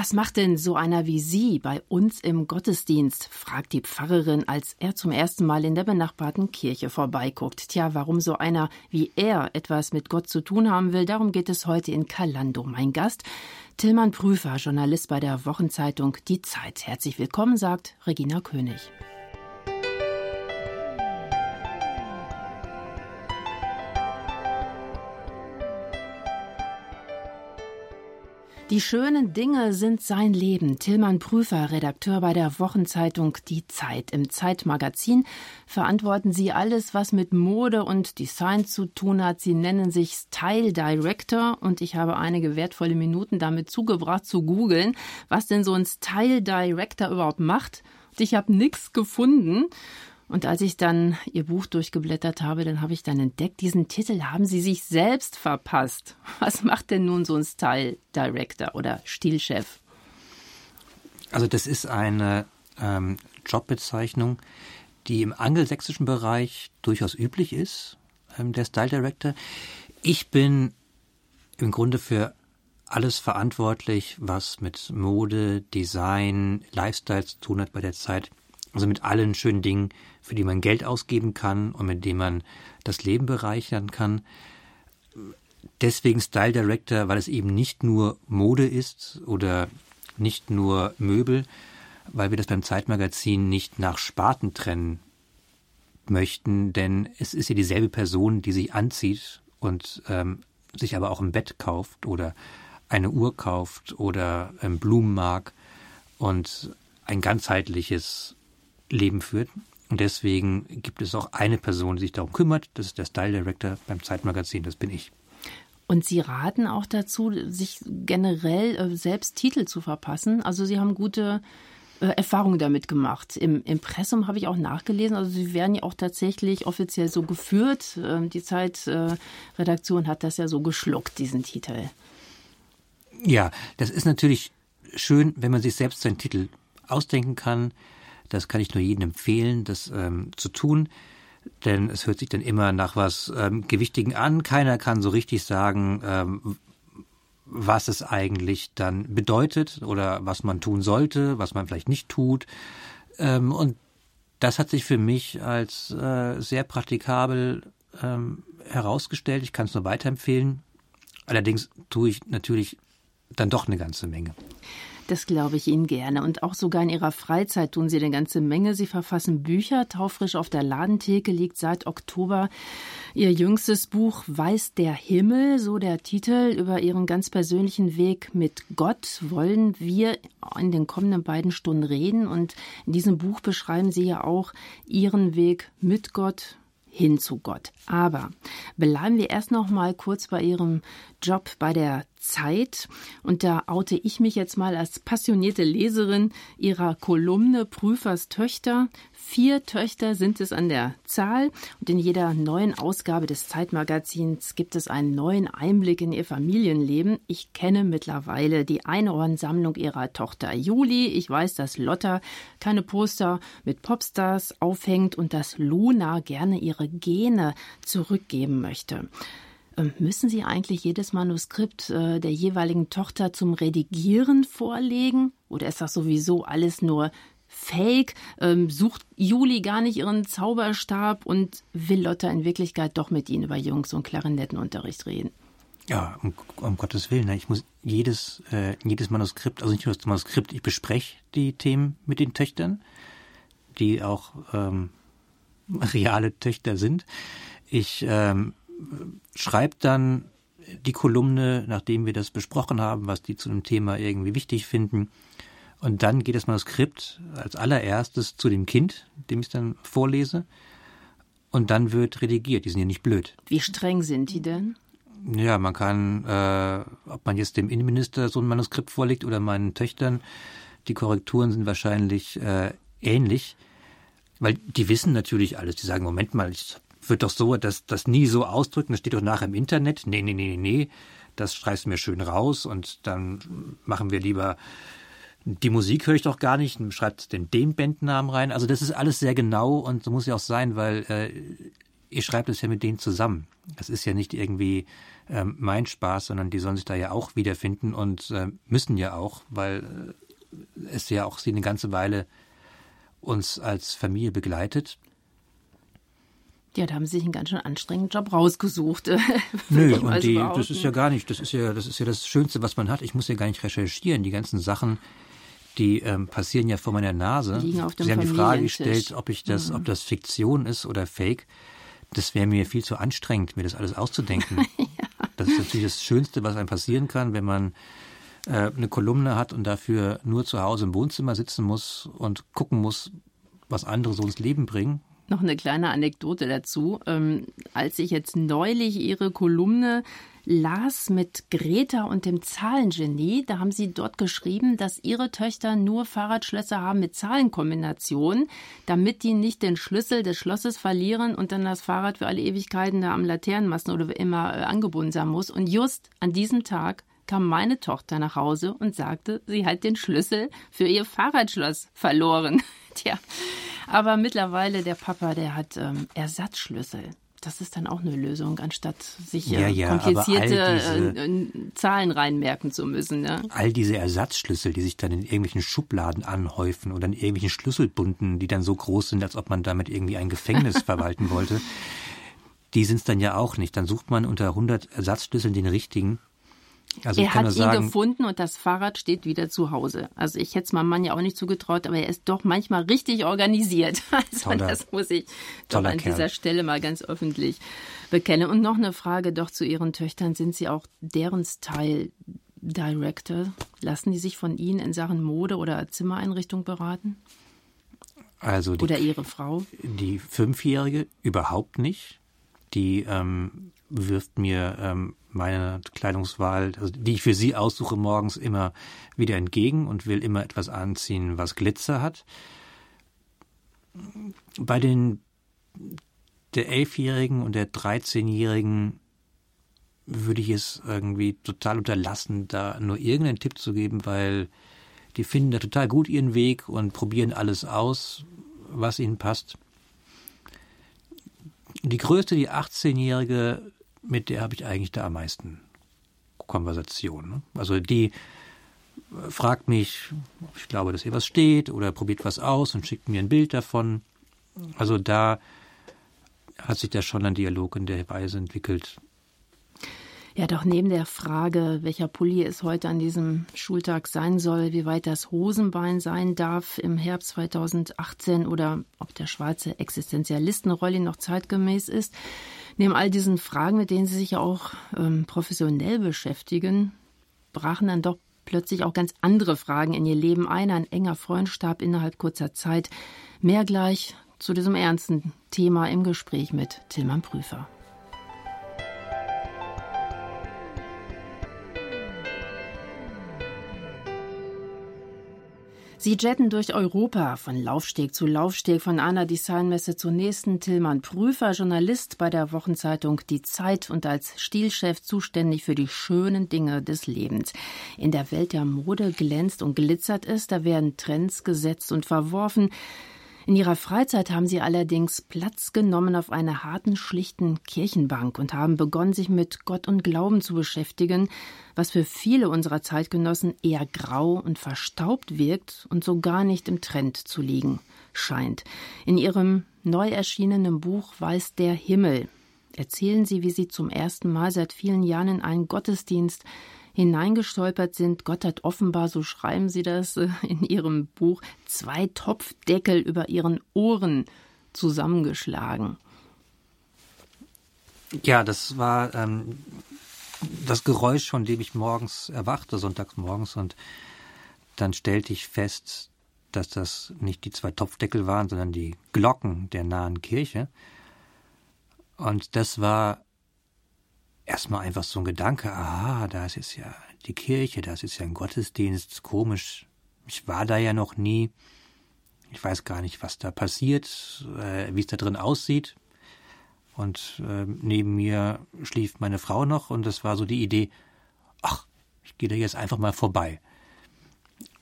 Was macht denn so einer wie Sie bei uns im Gottesdienst? fragt die Pfarrerin, als er zum ersten Mal in der benachbarten Kirche vorbeiguckt. Tja, warum so einer wie er etwas mit Gott zu tun haben will, darum geht es heute in Kalando. Mein Gast, Tillmann Prüfer, Journalist bei der Wochenzeitung Die Zeit. Herzlich willkommen, sagt Regina König. Die schönen Dinge sind sein Leben. Tillmann Prüfer, Redakteur bei der Wochenzeitung Die Zeit. Im Zeitmagazin verantworten Sie alles, was mit Mode und Design zu tun hat. Sie nennen sich Style Director und ich habe einige wertvolle Minuten damit zugebracht zu googeln, was denn so ein Style Director überhaupt macht. Und ich habe nichts gefunden. Und als ich dann Ihr Buch durchgeblättert habe, dann habe ich dann entdeckt, diesen Titel haben Sie sich selbst verpasst. Was macht denn nun so ein Style Director oder Stilchef? Also das ist eine ähm, Jobbezeichnung, die im angelsächsischen Bereich durchaus üblich ist, ähm, der Style Director. Ich bin im Grunde für alles verantwortlich, was mit Mode, Design, Lifestyle zu tun hat bei der Zeit. Also mit allen schönen Dingen, für die man Geld ausgeben kann und mit denen man das Leben bereichern kann. Deswegen Style Director, weil es eben nicht nur Mode ist oder nicht nur Möbel, weil wir das beim Zeitmagazin nicht nach Sparten trennen möchten, denn es ist ja dieselbe Person, die sich anzieht und ähm, sich aber auch ein Bett kauft oder eine Uhr kauft oder ähm, Blumen mag und ein ganzheitliches Leben führt. Und deswegen gibt es auch eine Person, die sich darum kümmert. Das ist der Style Director beim Zeitmagazin. Das bin ich. Und Sie raten auch dazu, sich generell äh, selbst Titel zu verpassen. Also Sie haben gute äh, Erfahrungen damit gemacht. Im Impressum habe ich auch nachgelesen. Also Sie werden ja auch tatsächlich offiziell so geführt. Ähm, die Zeitredaktion hat das ja so geschluckt, diesen Titel. Ja, das ist natürlich schön, wenn man sich selbst seinen Titel ausdenken kann. Das kann ich nur jedem empfehlen, das ähm, zu tun, denn es hört sich dann immer nach was ähm, Gewichtigen an. Keiner kann so richtig sagen, ähm, was es eigentlich dann bedeutet oder was man tun sollte, was man vielleicht nicht tut. Ähm, und das hat sich für mich als äh, sehr praktikabel ähm, herausgestellt. Ich kann es nur weiterempfehlen. Allerdings tue ich natürlich dann doch eine ganze Menge. Das glaube ich Ihnen gerne. Und auch sogar in Ihrer Freizeit tun Sie eine ganze Menge. Sie verfassen Bücher. Taufrisch auf der Ladentheke liegt seit Oktober Ihr jüngstes Buch Weiß der Himmel, so der Titel. Über Ihren ganz persönlichen Weg mit Gott wollen wir in den kommenden beiden Stunden reden. Und in diesem Buch beschreiben Sie ja auch Ihren Weg mit Gott, hin zu Gott. Aber bleiben wir erst noch mal kurz bei Ihrem Job bei der Zeit. Und da oute ich mich jetzt mal als passionierte Leserin Ihrer Kolumne Prüfers Töchter. Vier Töchter sind es an der Zahl. Und in jeder neuen Ausgabe des Zeitmagazins gibt es einen neuen Einblick in ihr Familienleben. Ich kenne mittlerweile die Einhornsammlung ihrer Tochter Juli. Ich weiß, dass Lotta keine Poster mit Popstars aufhängt und dass Luna gerne ihre Gene zurückgeben möchte. Ähm, müssen Sie eigentlich jedes Manuskript äh, der jeweiligen Tochter zum Redigieren vorlegen? Oder ist das sowieso alles nur Fake? Ähm, sucht Juli gar nicht ihren Zauberstab und will Lotta in Wirklichkeit doch mit Ihnen über Jungs- und Klarinettenunterricht reden? Ja, um, um Gottes Willen. Ne? Ich muss jedes, äh, jedes Manuskript, also nicht nur das Manuskript, ich bespreche die Themen mit den Töchtern, die auch ähm, reale Töchter sind. Ich ähm, schreibe dann die Kolumne, nachdem wir das besprochen haben, was die zu dem Thema irgendwie wichtig finden. Und dann geht das Manuskript als allererstes zu dem Kind, dem ich es dann vorlese. Und dann wird redigiert. Die sind ja nicht blöd. Wie streng sind die denn? Ja, man kann, äh, ob man jetzt dem Innenminister so ein Manuskript vorlegt oder meinen Töchtern, die Korrekturen sind wahrscheinlich äh, ähnlich, weil die wissen natürlich alles. Die sagen, Moment mal, ich wird doch so, dass das nie so ausdrücken, das steht doch nachher im Internet. Nee, nee, nee, nee, das streichst du mir schön raus und dann machen wir lieber die Musik höre ich doch gar nicht, schreibt den den Bandnamen rein. Also das ist alles sehr genau und so muss ja auch sein, weil äh, ich schreibe das ja mit denen zusammen. Das ist ja nicht irgendwie ähm, mein Spaß, sondern die sollen sich da ja auch wiederfinden und äh, müssen ja auch, weil äh, es ja auch sie eine ganze Weile uns als Familie begleitet. Ja, da haben sie sich einen ganz schön anstrengenden Job rausgesucht. Nö, und die, das ist ja gar nicht, das ist ja, das ist ja das Schönste, was man hat. Ich muss ja gar nicht recherchieren. Die ganzen Sachen, die ähm, passieren ja vor meiner Nase. Auf dem sie haben die Frage gestellt, ob ich das, mhm. ob das Fiktion ist oder Fake. Das wäre mir viel zu anstrengend, mir das alles auszudenken. ja. Das ist natürlich das Schönste, was einem passieren kann, wenn man äh, eine Kolumne hat und dafür nur zu Hause im Wohnzimmer sitzen muss und gucken muss, was andere so ins Leben bringen noch eine kleine Anekdote dazu. Ähm, als ich jetzt neulich Ihre Kolumne las mit Greta und dem Zahlengenie, da haben Sie dort geschrieben, dass Ihre Töchter nur Fahrradschlösser haben mit Zahlenkombinationen, damit die nicht den Schlüssel des Schlosses verlieren und dann das Fahrrad für alle Ewigkeiten da am Laternenmasten oder immer äh, angebunden sein muss. Und just an diesem Tag kam meine Tochter nach Hause und sagte, sie hat den Schlüssel für ihr Fahrradschloss verloren. Tja, aber mittlerweile der Papa, der hat ähm, Ersatzschlüssel. Das ist dann auch eine Lösung, anstatt sich äh, ja, ja, komplizierte diese, äh, Zahlen reinmerken zu müssen. Ne? All diese Ersatzschlüssel, die sich dann in irgendwelchen Schubladen anhäufen oder in irgendwelchen Schlüsselbunden, die dann so groß sind, als ob man damit irgendwie ein Gefängnis verwalten wollte, die sind es dann ja auch nicht. Dann sucht man unter 100 Ersatzschlüsseln den richtigen also er hat ihn sagen, gefunden und das Fahrrad steht wieder zu Hause. Also ich hätte es meinem Mann ja auch nicht zugetraut, aber er ist doch manchmal richtig organisiert. Also toller, das muss ich doch an Kerl. dieser Stelle mal ganz öffentlich bekennen. Und noch eine Frage doch zu Ihren Töchtern. Sind Sie auch deren Style Director? Lassen die sich von Ihnen in Sachen Mode oder Zimmereinrichtung beraten? Also die, oder Ihre Frau? Die Fünfjährige überhaupt nicht. Die ähm, wirft mir ähm, meine Kleidungswahl, also die ich für sie aussuche, morgens immer wieder entgegen und will immer etwas anziehen, was Glitzer hat. Bei den der Elfjährigen und der Dreizehnjährigen würde ich es irgendwie total unterlassen, da nur irgendeinen Tipp zu geben, weil die finden da total gut ihren Weg und probieren alles aus, was ihnen passt. Die größte, die 18-Jährige, mit der habe ich eigentlich da am meisten Konversation. Ne? Also die äh, fragt mich, ob ich glaube, dass ihr was steht oder probiert was aus und schickt mir ein Bild davon. Also da hat sich da schon ein Dialog in der Weise entwickelt. Ja, doch neben der Frage, welcher Pulli es heute an diesem Schultag sein soll, wie weit das Hosenbein sein darf im Herbst 2018 oder ob der schwarze Existenzialistenrolli noch zeitgemäß ist, Neben all diesen Fragen, mit denen Sie sich ja auch ähm, professionell beschäftigen, brachen dann doch plötzlich auch ganz andere Fragen in Ihr Leben ein. Ein enger Freund starb innerhalb kurzer Zeit. Mehr gleich zu diesem ernsten Thema im Gespräch mit Tillmann Prüfer. Sie jetten durch Europa von Laufsteg zu Laufsteg, von einer Designmesse zur nächsten. Tillmann Prüfer, Journalist bei der Wochenzeitung Die Zeit und als Stilchef zuständig für die schönen Dinge des Lebens. In der Welt der Mode glänzt und glitzert es, da werden Trends gesetzt und verworfen. In ihrer Freizeit haben sie allerdings Platz genommen auf einer harten, schlichten Kirchenbank und haben begonnen, sich mit Gott und Glauben zu beschäftigen, was für viele unserer Zeitgenossen eher grau und verstaubt wirkt und so gar nicht im Trend zu liegen scheint. In ihrem neu erschienenen Buch Weiß der Himmel erzählen sie, wie sie zum ersten Mal seit vielen Jahren in einen Gottesdienst hineingestolpert sind. Gott hat offenbar, so schreiben Sie das äh, in Ihrem Buch, zwei Topfdeckel über Ihren Ohren zusammengeschlagen. Ja, das war ähm, das Geräusch, von dem ich morgens erwachte, sonntags morgens, und dann stellte ich fest, dass das nicht die zwei Topfdeckel waren, sondern die Glocken der nahen Kirche. Und das war erstmal einfach so ein Gedanke, aha, da ist jetzt ja die Kirche, da ist jetzt ja ein Gottesdienst, komisch. Ich war da ja noch nie. Ich weiß gar nicht, was da passiert, äh, wie es da drin aussieht. Und äh, neben mir schlief meine Frau noch und es war so die Idee, ach, ich gehe da jetzt einfach mal vorbei.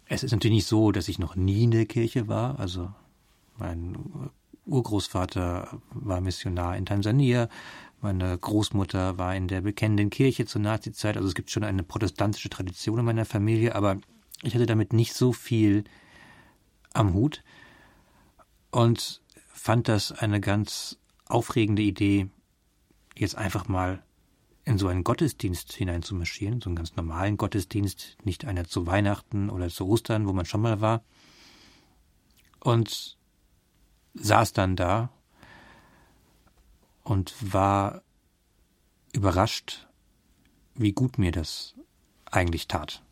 Es ist natürlich nicht so, dass ich noch nie in der Kirche war. Also mein Urgroßvater war Missionar in Tansania, meine Großmutter war in der bekennenden Kirche zur Nazizeit, also es gibt schon eine protestantische Tradition in meiner Familie, aber ich hatte damit nicht so viel am Hut und fand das eine ganz aufregende Idee, jetzt einfach mal in so einen Gottesdienst hineinzumarschieren, so einen ganz normalen Gottesdienst, nicht einer zu Weihnachten oder zu Ostern, wo man schon mal war. Und saß dann da und war überrascht, wie gut mir das eigentlich tat.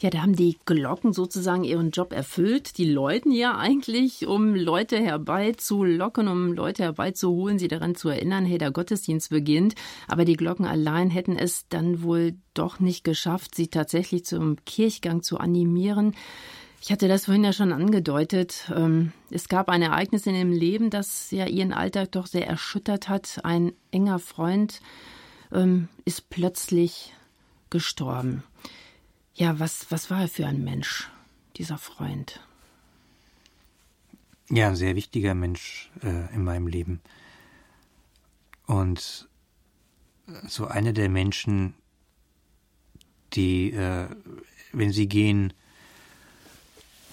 Ja, da haben die Glocken sozusagen ihren Job erfüllt. Die läuten ja eigentlich, um Leute herbeizulocken, um Leute herbeizuholen, sie daran zu erinnern, hey, der Gottesdienst beginnt. Aber die Glocken allein hätten es dann wohl doch nicht geschafft, sie tatsächlich zum Kirchgang zu animieren. Ich hatte das vorhin ja schon angedeutet. Ähm, es gab ein Ereignis in ihrem Leben, das ja ihren Alltag doch sehr erschüttert hat. Ein enger Freund ähm, ist plötzlich gestorben. Ja, was, was war er für ein Mensch, dieser Freund? Ja, ein sehr wichtiger Mensch äh, in meinem Leben. Und so einer der Menschen, die, äh, wenn sie gehen,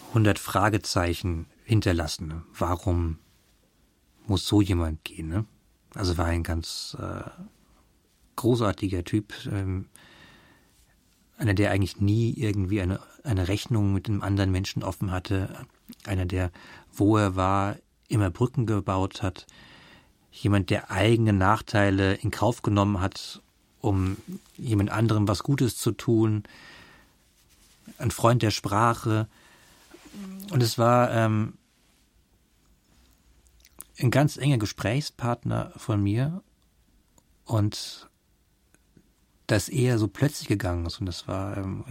100 Fragezeichen hinterlassen. Ne? Warum muss so jemand gehen? Ne? Also war ein ganz äh, großartiger Typ, ähm, einer, der eigentlich nie irgendwie eine, eine Rechnung mit einem anderen Menschen offen hatte, einer, der, wo er war, immer Brücken gebaut hat, jemand, der eigene Nachteile in Kauf genommen hat, um jemand anderem was Gutes zu tun, ein Freund der Sprache. Und es war ähm, ein ganz enger Gesprächspartner von mir und das eher so plötzlich gegangen ist. Und das war ähm,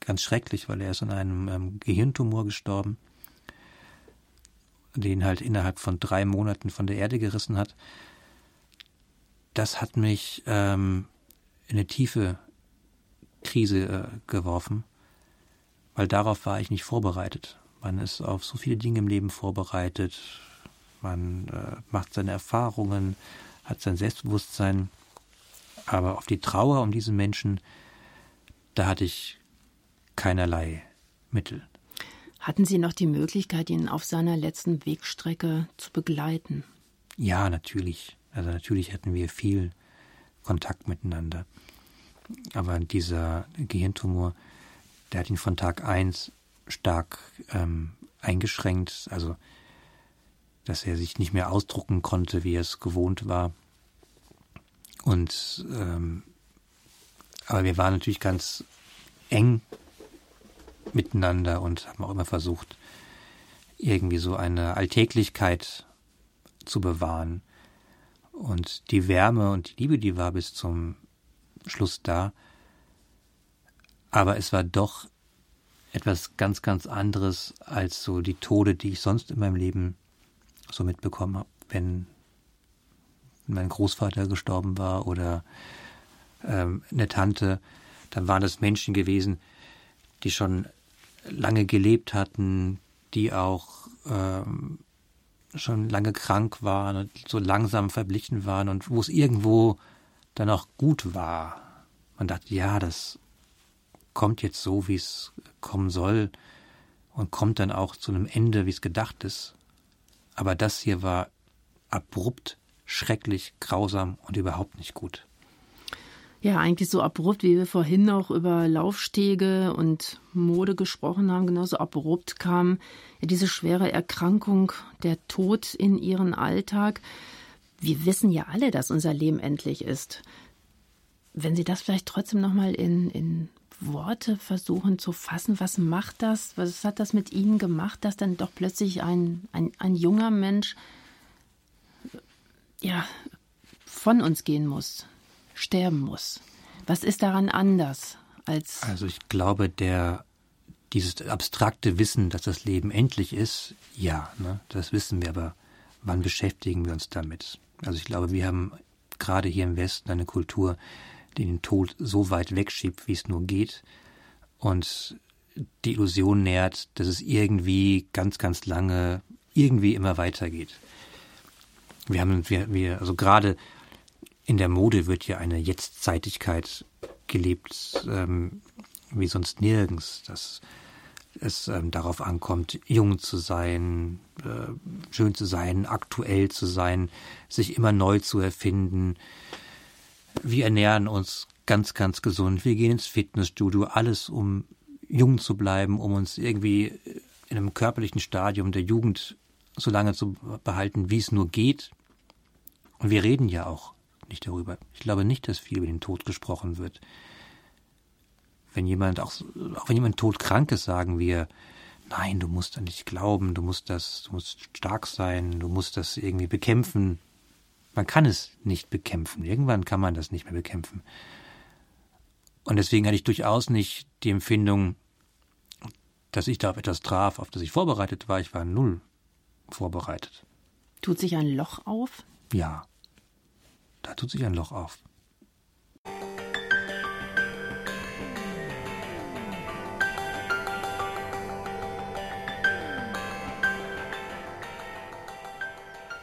ganz schrecklich, weil er ist an einem ähm, Gehirntumor gestorben, den halt innerhalb von drei Monaten von der Erde gerissen hat. Das hat mich ähm, in eine tiefe Krise äh, geworfen, weil darauf war ich nicht vorbereitet. Man ist auf so viele Dinge im Leben vorbereitet, man äh, macht seine Erfahrungen, hat sein Selbstbewusstsein aber auf die Trauer um diesen Menschen, da hatte ich keinerlei Mittel. Hatten Sie noch die Möglichkeit, ihn auf seiner letzten Wegstrecke zu begleiten? Ja, natürlich. Also natürlich hatten wir viel Kontakt miteinander. Aber dieser Gehirntumor, der hat ihn von Tag 1 stark ähm, eingeschränkt. Also, dass er sich nicht mehr ausdrucken konnte, wie er es gewohnt war. Und ähm, aber wir waren natürlich ganz eng miteinander und haben auch immer versucht, irgendwie so eine Alltäglichkeit zu bewahren. Und die Wärme und die Liebe, die war bis zum Schluss da. Aber es war doch etwas ganz, ganz anderes als so die Tode, die ich sonst in meinem Leben so mitbekommen habe, wenn mein Großvater gestorben war oder ähm, eine Tante, dann waren das Menschen gewesen, die schon lange gelebt hatten, die auch ähm, schon lange krank waren und so langsam verblichen waren und wo es irgendwo dann auch gut war. Man dachte, ja, das kommt jetzt so, wie es kommen soll und kommt dann auch zu einem Ende, wie es gedacht ist. Aber das hier war abrupt schrecklich, grausam und überhaupt nicht gut. Ja, eigentlich so abrupt, wie wir vorhin noch über Laufstege und Mode gesprochen haben, genauso abrupt kam diese schwere Erkrankung, der Tod in ihren Alltag. Wir wissen ja alle, dass unser Leben endlich ist. Wenn Sie das vielleicht trotzdem nochmal in, in Worte versuchen zu fassen, was macht das, was hat das mit Ihnen gemacht, dass dann doch plötzlich ein, ein, ein junger Mensch ja, von uns gehen muss, sterben muss. Was ist daran anders als. Also ich glaube, der dieses abstrakte Wissen, dass das Leben endlich ist, ja, ne, das wissen wir, aber wann beschäftigen wir uns damit? Also ich glaube, wir haben gerade hier im Westen eine Kultur, den Tod so weit wegschiebt, wie es nur geht und die Illusion nährt, dass es irgendwie ganz, ganz lange irgendwie immer weitergeht. Wir haben, wir, wir, also gerade in der Mode wird ja eine Jetztzeitigkeit gelebt, ähm, wie sonst nirgends, dass es ähm, darauf ankommt, jung zu sein, äh, schön zu sein, aktuell zu sein, sich immer neu zu erfinden. Wir ernähren uns ganz, ganz gesund. Wir gehen ins Fitnessstudio, alles um jung zu bleiben, um uns irgendwie in einem körperlichen Stadium der Jugend so lange zu behalten, wie es nur geht. Und wir reden ja auch nicht darüber. Ich glaube nicht, dass viel über den Tod gesprochen wird. Wenn jemand, auch, auch wenn jemand todkrank ist, sagen wir, nein, du musst an dich glauben, du musst das, du musst stark sein, du musst das irgendwie bekämpfen. Man kann es nicht bekämpfen. Irgendwann kann man das nicht mehr bekämpfen. Und deswegen hatte ich durchaus nicht die Empfindung, dass ich da auf etwas traf, auf das ich vorbereitet war. Ich war null vorbereitet. Tut sich ein Loch auf? Ja, da tut sich ein Loch auf.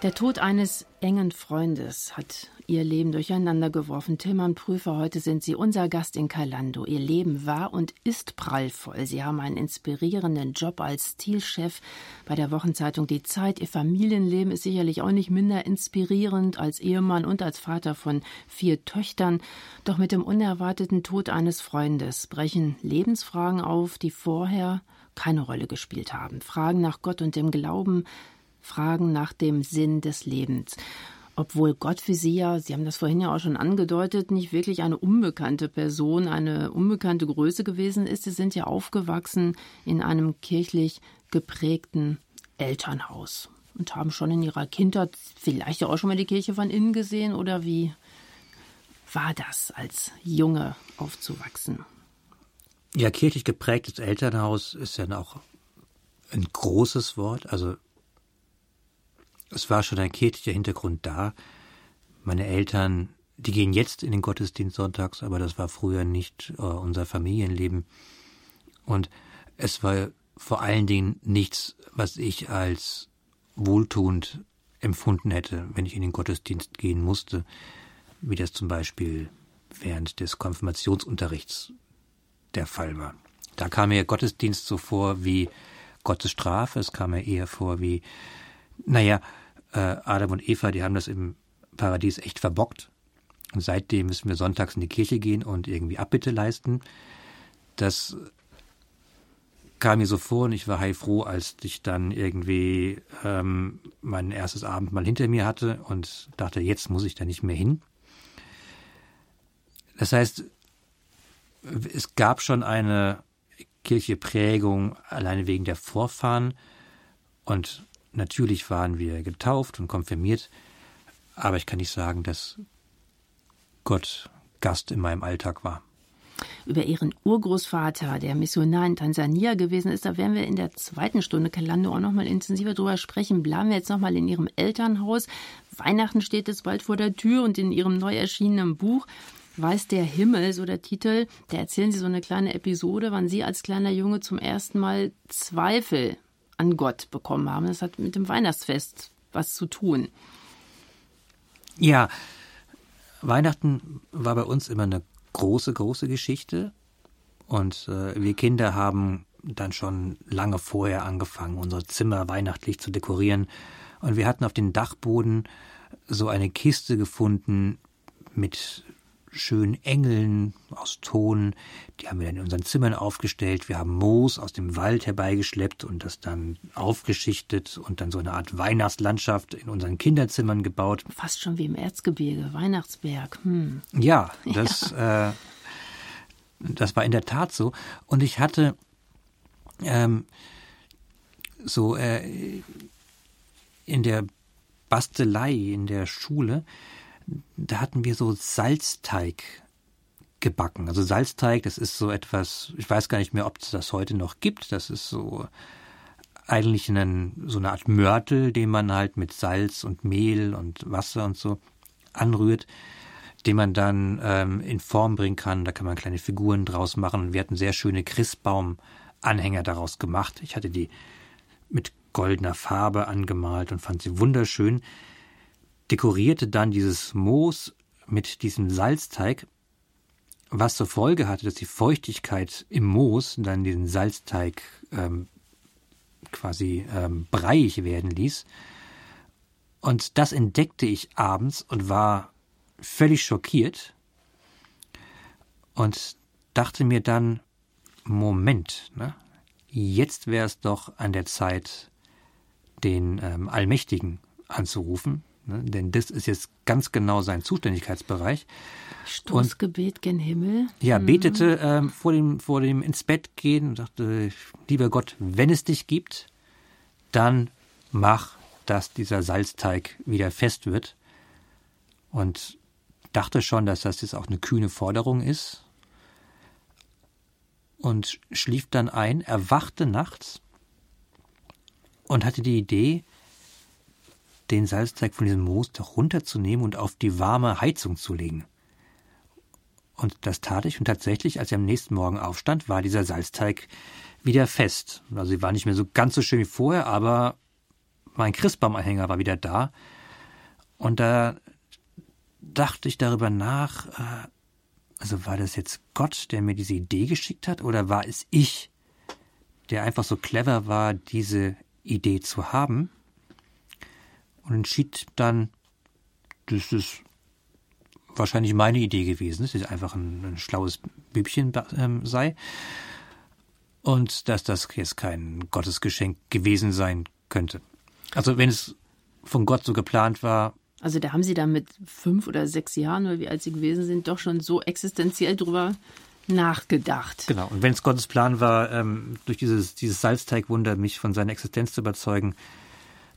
Der Tod eines engen Freundes hat ihr Leben durcheinander geworfen. Tillmann Prüfer, heute sind Sie unser Gast in Kalando. Ihr Leben war und ist prallvoll. Sie haben einen inspirierenden Job als Stilchef bei der Wochenzeitung Die Zeit. Ihr Familienleben ist sicherlich auch nicht minder inspirierend als Ehemann und als Vater von vier Töchtern. Doch mit dem unerwarteten Tod eines Freundes brechen Lebensfragen auf, die vorher keine Rolle gespielt haben. Fragen nach Gott und dem Glauben, Fragen nach dem Sinn des Lebens. Obwohl Gott für Sie ja, Sie haben das vorhin ja auch schon angedeutet, nicht wirklich eine unbekannte Person, eine unbekannte Größe gewesen ist. Sie sind ja aufgewachsen in einem kirchlich geprägten Elternhaus und haben schon in Ihrer Kindheit vielleicht auch schon mal die Kirche von innen gesehen oder wie war das als Junge aufzuwachsen? Ja, kirchlich geprägtes Elternhaus ist ja auch ein großes Wort. Also es war schon ein kirchlicher Hintergrund da. Meine Eltern, die gehen jetzt in den Gottesdienst sonntags, aber das war früher nicht äh, unser Familienleben. Und es war vor allen Dingen nichts, was ich als wohltuend empfunden hätte, wenn ich in den Gottesdienst gehen musste, wie das zum Beispiel während des Konfirmationsunterrichts der Fall war. Da kam mir Gottesdienst so vor wie Gottes Strafe, es kam mir eher vor wie, naja, äh, Adam und Eva, die haben das im Paradies echt verbockt. Und seitdem müssen wir sonntags in die Kirche gehen und irgendwie Abbitte leisten. Das kam mir so vor und ich war heilfroh, als ich dann irgendwie ähm, mein erstes Abendmahl hinter mir hatte und dachte, jetzt muss ich da nicht mehr hin. Das heißt, es gab schon eine Kircheprägung alleine wegen der Vorfahren und Natürlich waren wir getauft und konfirmiert, aber ich kann nicht sagen, dass Gott Gast in meinem Alltag war. Über Ihren Urgroßvater, der Missionar in Tansania gewesen ist, da werden wir in der zweiten Stunde Kalando auch noch mal intensiver drüber sprechen. Bleiben wir jetzt noch mal in Ihrem Elternhaus. Weihnachten steht jetzt bald vor der Tür und in Ihrem neu erschienenen Buch Weiß der Himmel, so der Titel, da erzählen Sie so eine kleine Episode, wann Sie als kleiner Junge zum ersten Mal Zweifel an Gott bekommen haben. Das hat mit dem Weihnachtsfest was zu tun. Ja, Weihnachten war bei uns immer eine große, große Geschichte. Und äh, wir Kinder haben dann schon lange vorher angefangen, unser Zimmer weihnachtlich zu dekorieren. Und wir hatten auf dem Dachboden so eine Kiste gefunden mit schönen Engeln aus Ton. Die haben wir dann in unseren Zimmern aufgestellt. Wir haben Moos aus dem Wald herbeigeschleppt und das dann aufgeschichtet und dann so eine Art Weihnachtslandschaft in unseren Kinderzimmern gebaut. Fast schon wie im Erzgebirge, Weihnachtsberg. Hm. Ja, das, ja. Äh, das war in der Tat so. Und ich hatte ähm, so äh, in der Bastelei in der Schule da hatten wir so Salzteig gebacken. Also Salzteig, das ist so etwas, ich weiß gar nicht mehr, ob es das heute noch gibt. Das ist so eigentlich einen, so eine Art Mörtel, den man halt mit Salz und Mehl und Wasser und so anrührt, den man dann ähm, in Form bringen kann. Da kann man kleine Figuren draus machen. Wir hatten sehr schöne Christbaum-Anhänger daraus gemacht. Ich hatte die mit goldener Farbe angemalt und fand sie wunderschön, dekorierte dann dieses Moos mit diesem Salzteig, was zur Folge hatte, dass die Feuchtigkeit im Moos dann den Salzteig ähm, quasi ähm, breiig werden ließ. Und das entdeckte ich abends und war völlig schockiert und dachte mir dann, Moment, ne? jetzt wäre es doch an der Zeit, den ähm, Allmächtigen anzurufen, ne? denn das ist jetzt ganz genau sein Zuständigkeitsbereich. Stoßgebet gen Himmel. Ja, mhm. betete ähm, vor, dem, vor dem ins Bett gehen und sagte, lieber Gott, wenn es dich gibt, dann mach, dass dieser Salzteig wieder fest wird. Und dachte schon, dass das jetzt auch eine kühne Forderung ist. Und schlief dann ein, erwachte nachts und hatte die Idee, den Salzteig von diesem Moos doch runterzunehmen und auf die warme Heizung zu legen. Und das tat ich und tatsächlich, als ich am nächsten Morgen aufstand, war dieser Salzteig wieder fest. Also sie war nicht mehr so ganz so schön wie vorher, aber mein Christbaumanhänger war wieder da. Und da dachte ich darüber nach, äh, also war das jetzt Gott, der mir diese Idee geschickt hat, oder war es ich, der einfach so clever war, diese Idee zu haben? Und entschied dann, dass es wahrscheinlich meine Idee gewesen ist, dass es einfach ein, ein schlaues Bübchen ähm, sei und dass das jetzt kein Gottesgeschenk gewesen sein könnte. Also wenn es von Gott so geplant war. Also da haben Sie da mit fünf oder sechs Jahren, oder wie alt Sie gewesen sind, doch schon so existenziell drüber nachgedacht. Genau. Und wenn es Gottes Plan war, ähm, durch dieses, dieses Salzteigwunder mich von seiner Existenz zu überzeugen,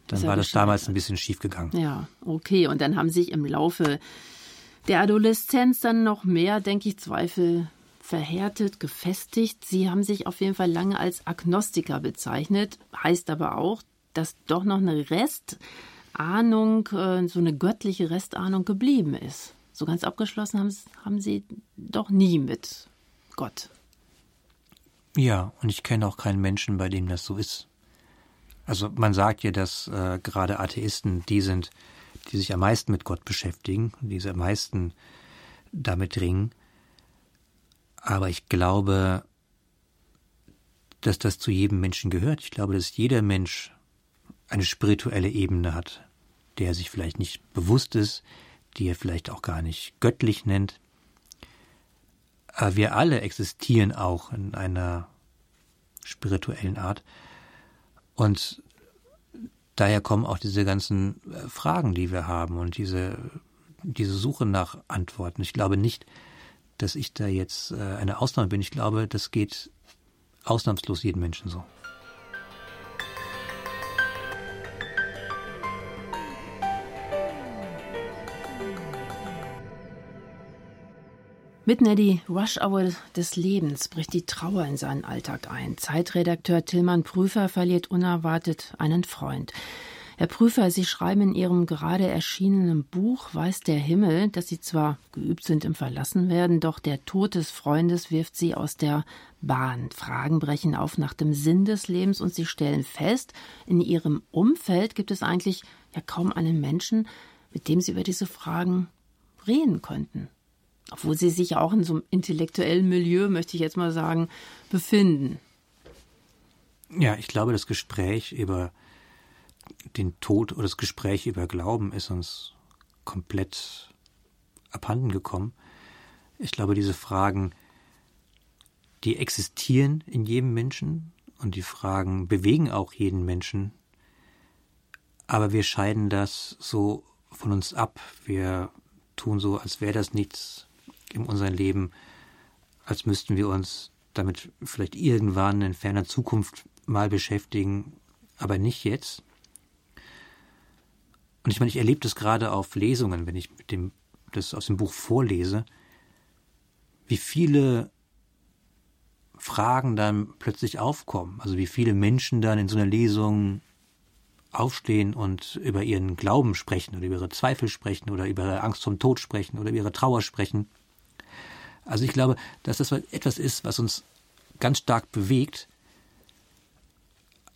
dann war das damals ein bisschen schief gegangen. Ja, okay. Und dann haben sich im Laufe der Adoleszenz dann noch mehr, denke ich, Zweifel verhärtet, gefestigt. Sie haben sich auf jeden Fall lange als Agnostiker bezeichnet, heißt aber auch, dass doch noch eine Restahnung, äh, so eine göttliche Restahnung geblieben ist. So ganz abgeschlossen haben, haben Sie doch nie mit Gott. Ja, und ich kenne auch keinen Menschen, bei dem das so ist. Also man sagt ja, dass äh, gerade Atheisten die sind, die sich am meisten mit Gott beschäftigen, die am meisten damit ringen. Aber ich glaube, dass das zu jedem Menschen gehört. Ich glaube, dass jeder Mensch eine spirituelle Ebene hat, der sich vielleicht nicht bewusst ist, die er vielleicht auch gar nicht göttlich nennt. Aber wir alle existieren auch in einer spirituellen Art. Und daher kommen auch diese ganzen äh, Fragen, die wir haben und diese, diese Suche nach Antworten. Ich glaube nicht, dass ich da jetzt äh, eine Ausnahme bin. Ich glaube, das geht ausnahmslos jedem Menschen so. Mitten in die Rush-Hour des Lebens bricht die Trauer in seinen Alltag ein. Zeitredakteur Tillmann Prüfer verliert unerwartet einen Freund. Herr Prüfer, Sie schreiben in Ihrem gerade erschienenen Buch Weiß der Himmel, dass Sie zwar geübt sind im Verlassenwerden, doch der Tod des Freundes wirft Sie aus der Bahn. Fragen brechen auf nach dem Sinn des Lebens und Sie stellen fest, in Ihrem Umfeld gibt es eigentlich ja kaum einen Menschen, mit dem Sie über diese Fragen reden könnten. Obwohl Sie sich auch in so einem intellektuellen Milieu, möchte ich jetzt mal sagen, befinden. Ja, ich glaube, das Gespräch über den Tod oder das Gespräch über Glauben ist uns komplett abhanden gekommen. Ich glaube, diese Fragen, die existieren in jedem Menschen und die Fragen bewegen auch jeden Menschen, aber wir scheiden das so von uns ab. Wir tun so, als wäre das nichts in unserem Leben, als müssten wir uns damit vielleicht irgendwann in ferner Zukunft mal beschäftigen, aber nicht jetzt. Und ich meine, ich erlebe das gerade auf Lesungen, wenn ich dem, das aus dem Buch vorlese, wie viele Fragen dann plötzlich aufkommen. Also wie viele Menschen dann in so einer Lesung aufstehen und über ihren Glauben sprechen oder über ihre Zweifel sprechen oder über ihre Angst vom Tod sprechen oder über ihre Trauer sprechen. Also ich glaube, dass das etwas ist, was uns ganz stark bewegt,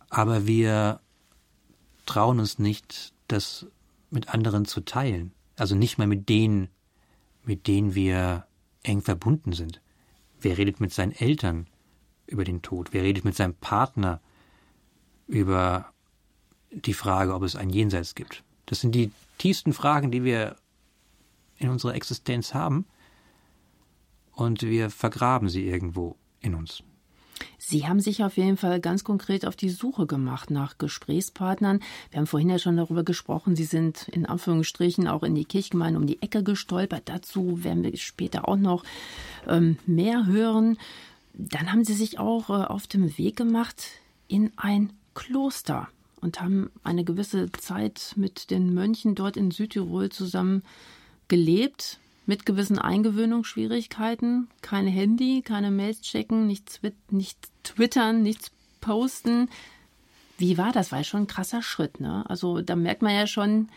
aber wir trauen uns nicht, das mit anderen zu teilen. Also nicht mal mit denen, mit denen wir eng verbunden sind. Wer redet mit seinen Eltern über den Tod? Wer redet mit seinem Partner über die Frage, ob es ein Jenseits gibt? Das sind die tiefsten Fragen, die wir in unserer Existenz haben. Und wir vergraben sie irgendwo in uns. Sie haben sich auf jeden Fall ganz konkret auf die Suche gemacht nach Gesprächspartnern. Wir haben vorhin ja schon darüber gesprochen, Sie sind in Anführungsstrichen auch in die Kirchgemeinde um die Ecke gestolpert. Dazu werden wir später auch noch ähm, mehr hören. Dann haben Sie sich auch äh, auf dem Weg gemacht in ein Kloster und haben eine gewisse Zeit mit den Mönchen dort in Südtirol zusammen gelebt mit gewissen Eingewöhnungsschwierigkeiten. Kein Handy, keine Mails checken, nicht, nicht twittern, nichts posten. Wie war das? War schon ein krasser Schritt. Ne? Also da merkt man ja schon,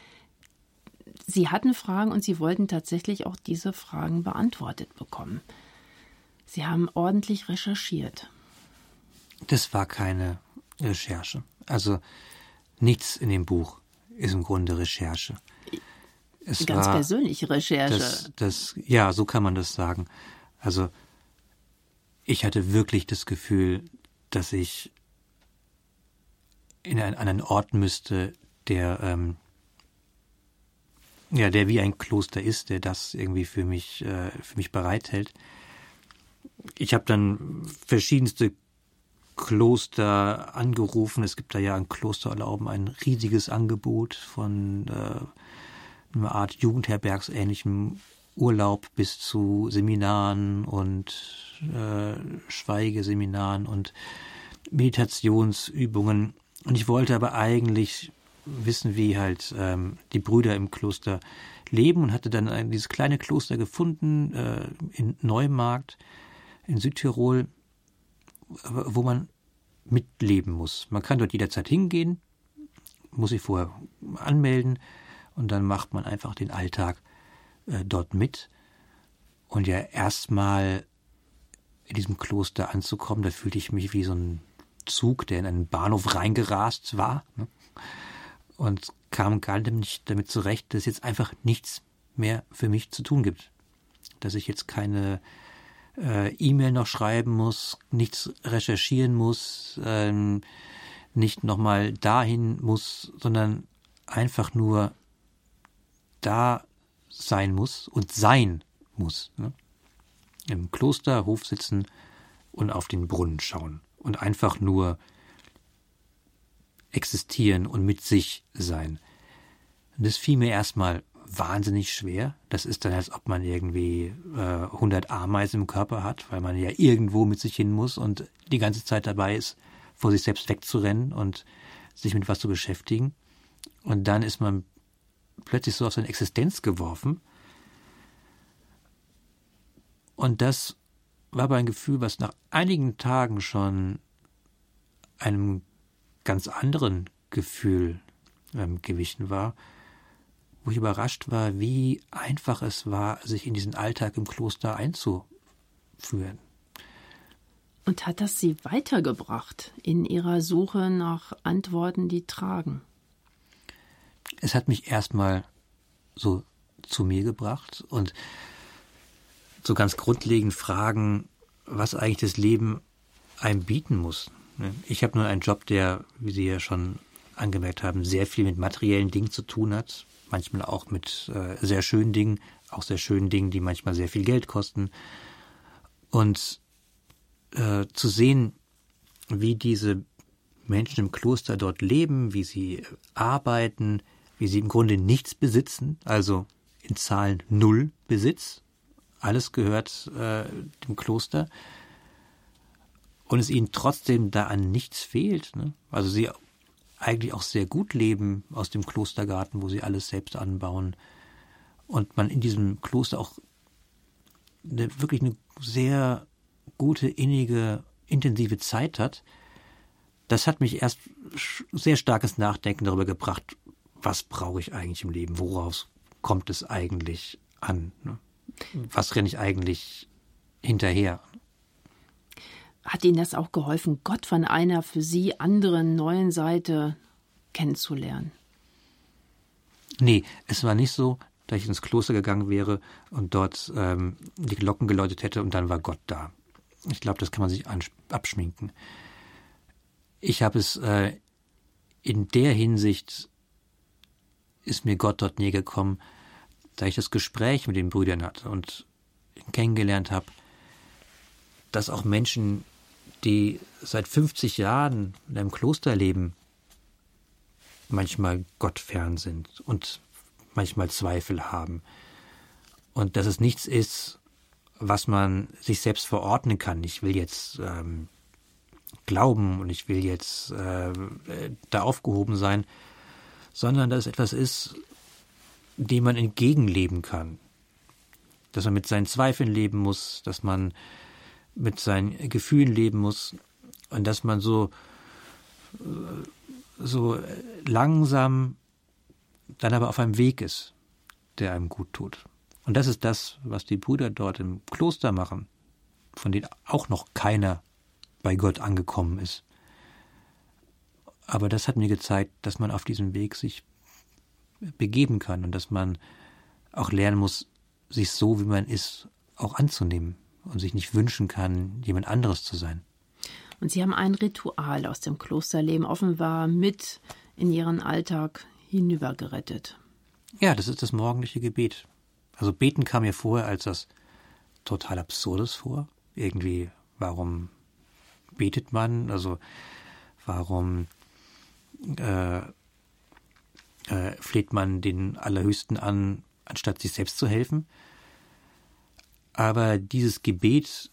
Sie hatten Fragen und Sie wollten tatsächlich auch diese Fragen beantwortet bekommen. Sie haben ordentlich recherchiert. Das war keine Recherche. Also nichts in dem Buch ist im Grunde Recherche. Es Ganz war persönliche Recherche. Das, das, ja, so kann man das sagen. Also ich hatte wirklich das Gefühl, dass ich in einen, einen Ort müsste, der ähm, ja, der wie ein Kloster ist, der das irgendwie für mich äh, für mich bereithält. Ich habe dann verschiedenste Kloster angerufen. Es gibt da ja an Klostererlauben ein riesiges Angebot von äh, eine Art Jugendherbergsähnlichem Urlaub bis zu Seminaren und äh, Schweigeseminaren und Meditationsübungen. Und ich wollte aber eigentlich wissen, wie halt ähm, die Brüder im Kloster leben und hatte dann dieses kleine Kloster gefunden äh, in Neumarkt in Südtirol, wo man mitleben muss. Man kann dort jederzeit hingehen, muss sich vorher anmelden und dann macht man einfach den Alltag äh, dort mit. Und ja, erstmal in diesem Kloster anzukommen, da fühlte ich mich wie so ein Zug, der in einen Bahnhof reingerast war. Ne? Und kam gar nicht damit zurecht, dass es jetzt einfach nichts mehr für mich zu tun gibt. Dass ich jetzt keine äh, E-Mail noch schreiben muss, nichts recherchieren muss, ähm, nicht nochmal dahin muss, sondern einfach nur da sein muss und sein muss. Ne? Im Klosterhof sitzen und auf den Brunnen schauen und einfach nur existieren und mit sich sein. Und das fiel mir erstmal wahnsinnig schwer. Das ist dann, als ob man irgendwie äh, 100 Ameisen im Körper hat, weil man ja irgendwo mit sich hin muss und die ganze Zeit dabei ist, vor sich selbst wegzurennen und sich mit was zu beschäftigen. Und dann ist man plötzlich so auf seine Existenz geworfen. Und das war aber ein Gefühl, was nach einigen Tagen schon einem ganz anderen Gefühl ähm, gewichen war, wo ich überrascht war, wie einfach es war, sich in diesen Alltag im Kloster einzuführen. Und hat das Sie weitergebracht in Ihrer Suche nach Antworten, die tragen? Es hat mich erstmal so zu mir gebracht und so ganz grundlegend fragen, was eigentlich das Leben einem bieten muss. Ich habe nur einen Job, der, wie Sie ja schon angemerkt haben, sehr viel mit materiellen Dingen zu tun hat, manchmal auch mit äh, sehr schönen Dingen, auch sehr schönen Dingen, die manchmal sehr viel Geld kosten. Und äh, zu sehen, wie diese Menschen im Kloster dort leben, wie sie arbeiten, wie sie im Grunde nichts besitzen, also in Zahlen null Besitz. Alles gehört äh, dem Kloster. Und es ihnen trotzdem da an nichts fehlt. Ne? Also sie eigentlich auch sehr gut leben aus dem Klostergarten, wo sie alles selbst anbauen. Und man in diesem Kloster auch eine, wirklich eine sehr gute, innige, intensive Zeit hat. Das hat mich erst sehr starkes Nachdenken darüber gebracht, was brauche ich eigentlich im Leben? Woraus kommt es eigentlich an? Ne? Was renne ich eigentlich hinterher? Hat Ihnen das auch geholfen, Gott von einer für Sie anderen neuen Seite kennenzulernen. Nee, es war nicht so, dass ich ins Kloster gegangen wäre und dort ähm, die Glocken geläutet hätte und dann war Gott da. Ich glaube, das kann man sich abschminken. Ich habe es äh, in der Hinsicht ist mir Gott dort näher gekommen, da ich das Gespräch mit den Brüdern hatte und kennengelernt habe, dass auch Menschen, die seit 50 Jahren in einem Kloster leben, manchmal gottfern sind und manchmal Zweifel haben. Und dass es nichts ist, was man sich selbst verordnen kann. Ich will jetzt ähm, glauben und ich will jetzt äh, da aufgehoben sein, sondern dass es etwas ist, dem man entgegenleben kann. Dass man mit seinen Zweifeln leben muss, dass man mit seinen Gefühlen leben muss und dass man so, so langsam dann aber auf einem Weg ist, der einem gut tut. Und das ist das, was die Brüder dort im Kloster machen, von denen auch noch keiner bei Gott angekommen ist. Aber das hat mir gezeigt, dass man auf diesem Weg sich begeben kann und dass man auch lernen muss, sich so, wie man ist, auch anzunehmen und sich nicht wünschen kann, jemand anderes zu sein. Und Sie haben ein Ritual aus dem Klosterleben offenbar mit in Ihren Alltag hinübergerettet. Ja, das ist das morgendliche Gebet. Also beten kam mir vorher als das total Absurdes vor. Irgendwie, warum betet man? Also warum äh, äh, fleht man den Allerhöchsten an, anstatt sich selbst zu helfen? Aber dieses Gebet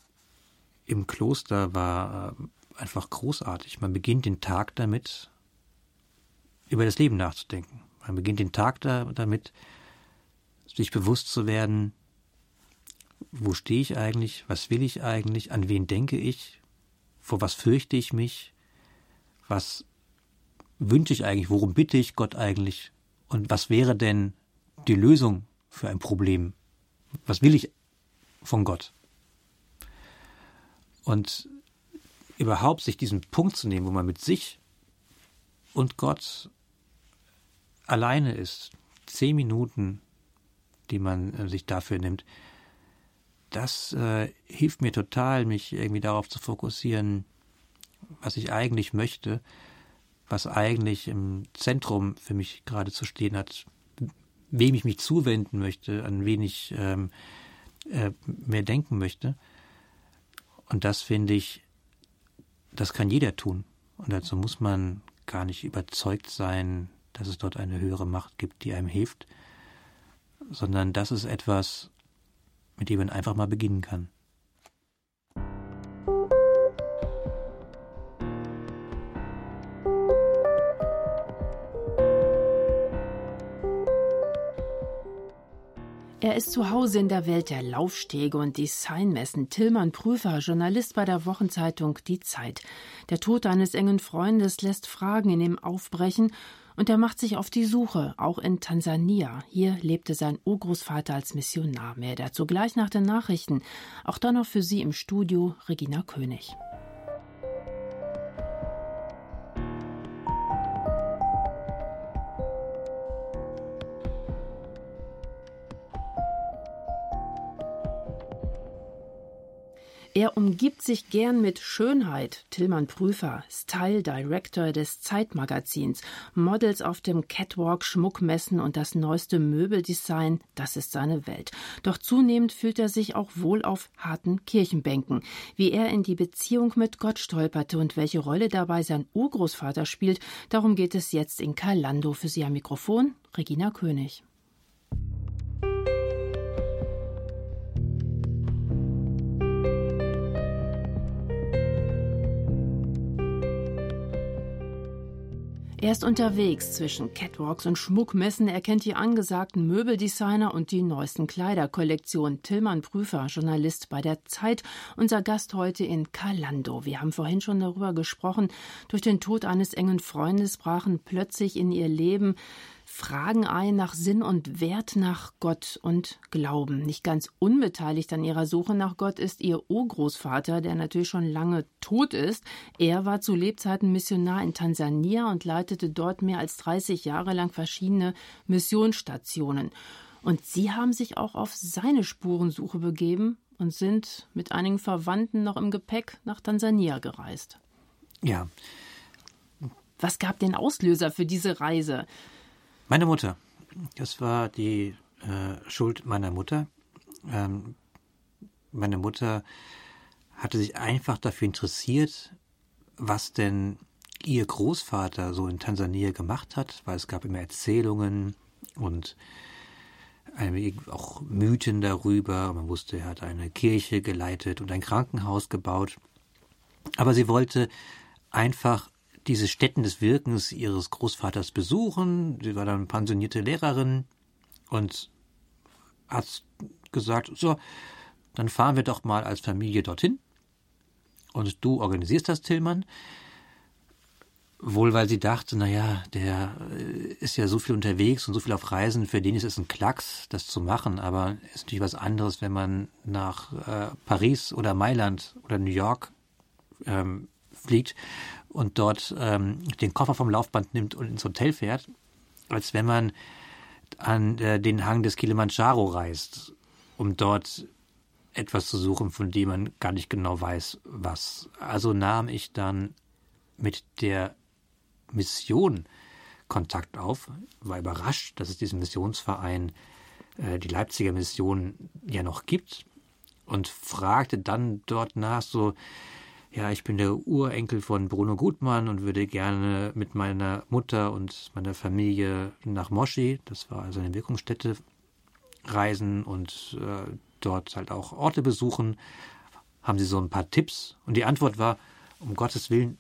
im Kloster war äh, einfach großartig. Man beginnt den Tag damit, über das Leben nachzudenken. Man beginnt den Tag da, damit, sich bewusst zu werden, wo stehe ich eigentlich, was will ich eigentlich, an wen denke ich, vor was fürchte ich mich, was wünsche ich eigentlich, worum bitte ich Gott eigentlich? Und was wäre denn die Lösung für ein Problem, was will ich von Gott. Und überhaupt sich diesen Punkt zu nehmen, wo man mit sich und Gott alleine ist, zehn Minuten, die man äh, sich dafür nimmt, das äh, hilft mir total, mich irgendwie darauf zu fokussieren, was ich eigentlich möchte, was eigentlich im Zentrum für mich gerade zu stehen hat, wem ich mich zuwenden möchte, an wen ich ähm, äh, mehr denken möchte. Und das finde ich, das kann jeder tun. Und dazu muss man gar nicht überzeugt sein, dass es dort eine höhere Macht gibt, die einem hilft, sondern das ist etwas, mit dem man einfach mal beginnen kann. Er ist zu Hause in der Welt der Laufstege und Designmessen. Tillmann Prüfer, Journalist bei der Wochenzeitung Die Zeit. Der Tod eines engen Freundes lässt Fragen in ihm aufbrechen und er macht sich auf die Suche, auch in Tansania. Hier lebte sein Urgroßvater als Missionar. Mehr dazu gleich nach den Nachrichten. Auch dann noch für Sie im Studio Regina König. Er umgibt sich gern mit Schönheit. Tillmann Prüfer, Style Director des Zeitmagazins, Models auf dem Catwalk, Schmuckmessen und das neueste Möbeldesign, das ist seine Welt. Doch zunehmend fühlt er sich auch wohl auf harten Kirchenbänken. Wie er in die Beziehung mit Gott stolperte und welche Rolle dabei sein Urgroßvater spielt, darum geht es jetzt in Kalando. Für Sie am Mikrofon Regina König. Er ist unterwegs zwischen Catwalks und Schmuckmessen. Er kennt die angesagten Möbeldesigner und die neuesten Kleiderkollektionen. Tillmann Prüfer, Journalist bei der Zeit, unser Gast heute in Kalando. Wir haben vorhin schon darüber gesprochen. Durch den Tod eines engen Freundes brachen plötzlich in ihr Leben Fragen ein nach Sinn und Wert nach Gott und Glauben. Nicht ganz unbeteiligt an ihrer Suche nach Gott ist ihr Urgroßvater, der natürlich schon lange tot ist. Er war zu Lebzeiten Missionar in Tansania und leitete dort mehr als 30 Jahre lang verschiedene Missionsstationen. Und sie haben sich auch auf seine Spurensuche begeben und sind mit einigen Verwandten noch im Gepäck nach Tansania gereist. Ja. Was gab den Auslöser für diese Reise? Meine Mutter. Das war die äh, Schuld meiner Mutter. Ähm, meine Mutter hatte sich einfach dafür interessiert, was denn ihr Großvater so in Tansania gemacht hat, weil es gab immer Erzählungen und auch Mythen darüber. Man wusste, er hat eine Kirche geleitet und ein Krankenhaus gebaut. Aber sie wollte einfach diese Stätten des Wirkens ihres Großvaters besuchen. Sie war dann pensionierte Lehrerin und hat gesagt, so, dann fahren wir doch mal als Familie dorthin. Und du organisierst das, Tillmann. Wohl, weil sie dachte, naja, der äh, ist ja so viel unterwegs und so viel auf Reisen, für den ist es ein Klacks, das zu machen. Aber es ist natürlich was anderes, wenn man nach äh, Paris oder Mailand oder New York ähm, fliegt und dort ähm, den Koffer vom Laufband nimmt und ins Hotel fährt, als wenn man an äh, den Hang des Kilimanjaro reist, um dort etwas zu suchen, von dem man gar nicht genau weiß, was. Also nahm ich dann mit der Mission Kontakt auf, war überrascht, dass es diesen Missionsverein, äh, die Leipziger Mission, ja noch gibt und fragte dann dort nach so, ja, ich bin der Urenkel von Bruno Gutmann und würde gerne mit meiner Mutter und meiner Familie nach Moshi, das war also eine Wirkungsstätte, reisen und äh, dort halt auch Orte besuchen. Haben Sie so ein paar Tipps? Und die Antwort war, um Gottes Willen,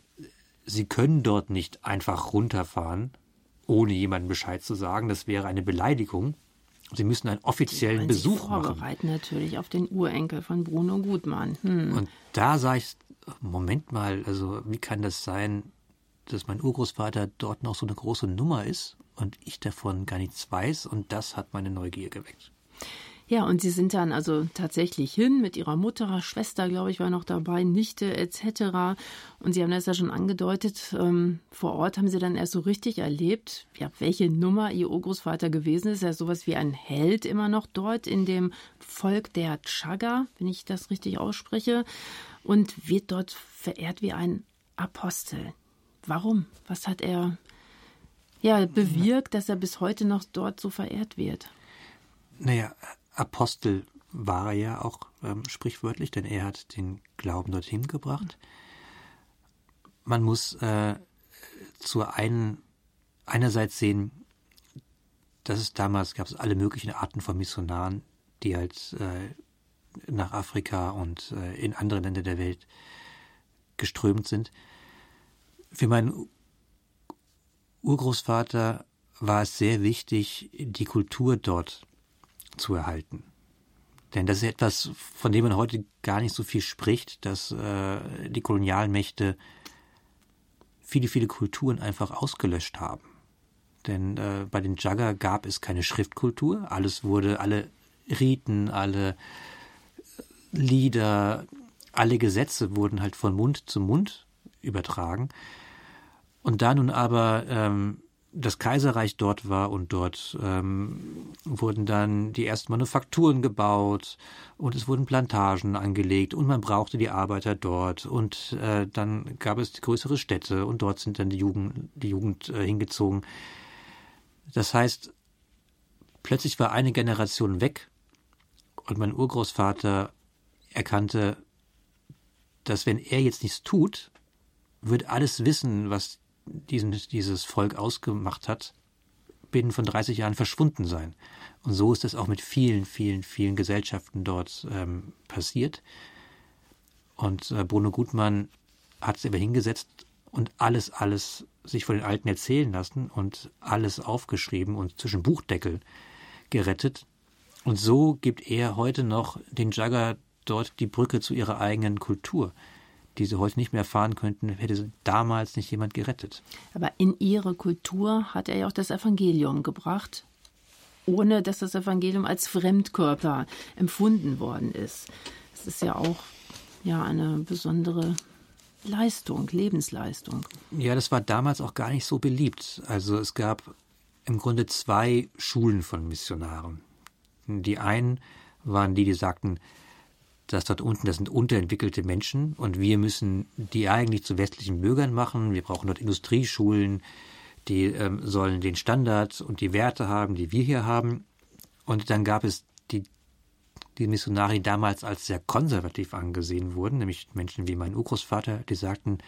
Sie können dort nicht einfach runterfahren, ohne jemandem Bescheid zu sagen. Das wäre eine Beleidigung. Sie müssen einen offiziellen Besuch sich vorbereiten machen. natürlich auf den Urenkel von Bruno Gutmann. Hm. Und da sah ich, Moment mal, also wie kann das sein, dass mein Urgroßvater dort noch so eine große Nummer ist und ich davon gar nichts weiß und das hat meine Neugier geweckt. Ja, und Sie sind dann also tatsächlich hin mit Ihrer Mutter, Schwester, glaube ich, war noch dabei, Nichte etc. Und Sie haben das ja schon angedeutet, ähm, vor Ort haben Sie dann erst so richtig erlebt, ja, welche Nummer Ihr Urgroßvater gewesen ist. Er ist sowas wie ein Held immer noch dort in dem Volk der Chaga, wenn ich das richtig ausspreche, und wird dort verehrt wie ein Apostel. Warum? Was hat er ja bewirkt, dass er bis heute noch dort so verehrt wird? Naja, Apostel war er ja auch ähm, sprichwörtlich, denn er hat den Glauben dorthin gebracht. Man muss äh, zur einen einerseits sehen, dass es damals gab es alle möglichen Arten von Missionaren, die halt äh, nach Afrika und äh, in andere Länder der Welt geströmt sind. Für meinen Urgroßvater war es sehr wichtig, die Kultur dort zu erhalten. Denn das ist etwas, von dem man heute gar nicht so viel spricht, dass äh, die Kolonialmächte viele, viele Kulturen einfach ausgelöscht haben. Denn äh, bei den Jagger gab es keine Schriftkultur. Alles wurde, alle Riten, alle Lieder, alle Gesetze wurden halt von Mund zu Mund übertragen. Und da nun aber ähm, das Kaiserreich dort war und dort ähm, wurden dann die ersten Manufakturen gebaut und es wurden Plantagen angelegt und man brauchte die Arbeiter dort und äh, dann gab es größere Städte und dort sind dann die Jugend, die Jugend äh, hingezogen. Das heißt, plötzlich war eine Generation weg und mein Urgroßvater erkannte, dass wenn er jetzt nichts tut, wird alles Wissen, was diesen, dieses Volk ausgemacht hat, binnen von 30 Jahren verschwunden sein. Und so ist es auch mit vielen, vielen, vielen Gesellschaften dort ähm, passiert. Und äh, Bruno Gutmann hat sich aber hingesetzt und alles, alles sich von den Alten erzählen lassen und alles aufgeschrieben und zwischen Buchdeckel gerettet. Und so gibt er heute noch den Jagger dort die Brücke zu ihrer eigenen Kultur. die sie heute nicht mehr erfahren könnten, hätte sie damals nicht jemand gerettet. Aber in ihre Kultur hat er ja auch das Evangelium gebracht, ohne dass das Evangelium als Fremdkörper empfunden worden ist. Es ist ja auch ja eine besondere Leistung, Lebensleistung. Ja, das war damals auch gar nicht so beliebt. Also es gab im Grunde zwei Schulen von Missionaren. Die einen waren die, die sagten, dass dort unten, das sind unterentwickelte Menschen und wir müssen die eigentlich zu westlichen Bürgern machen. Wir brauchen dort Industrieschulen, die ähm, sollen den Standard und die Werte haben, die wir hier haben. Und dann gab es die, die Missionare, die damals als sehr konservativ angesehen wurden, nämlich Menschen wie mein Urgroßvater, die sagten,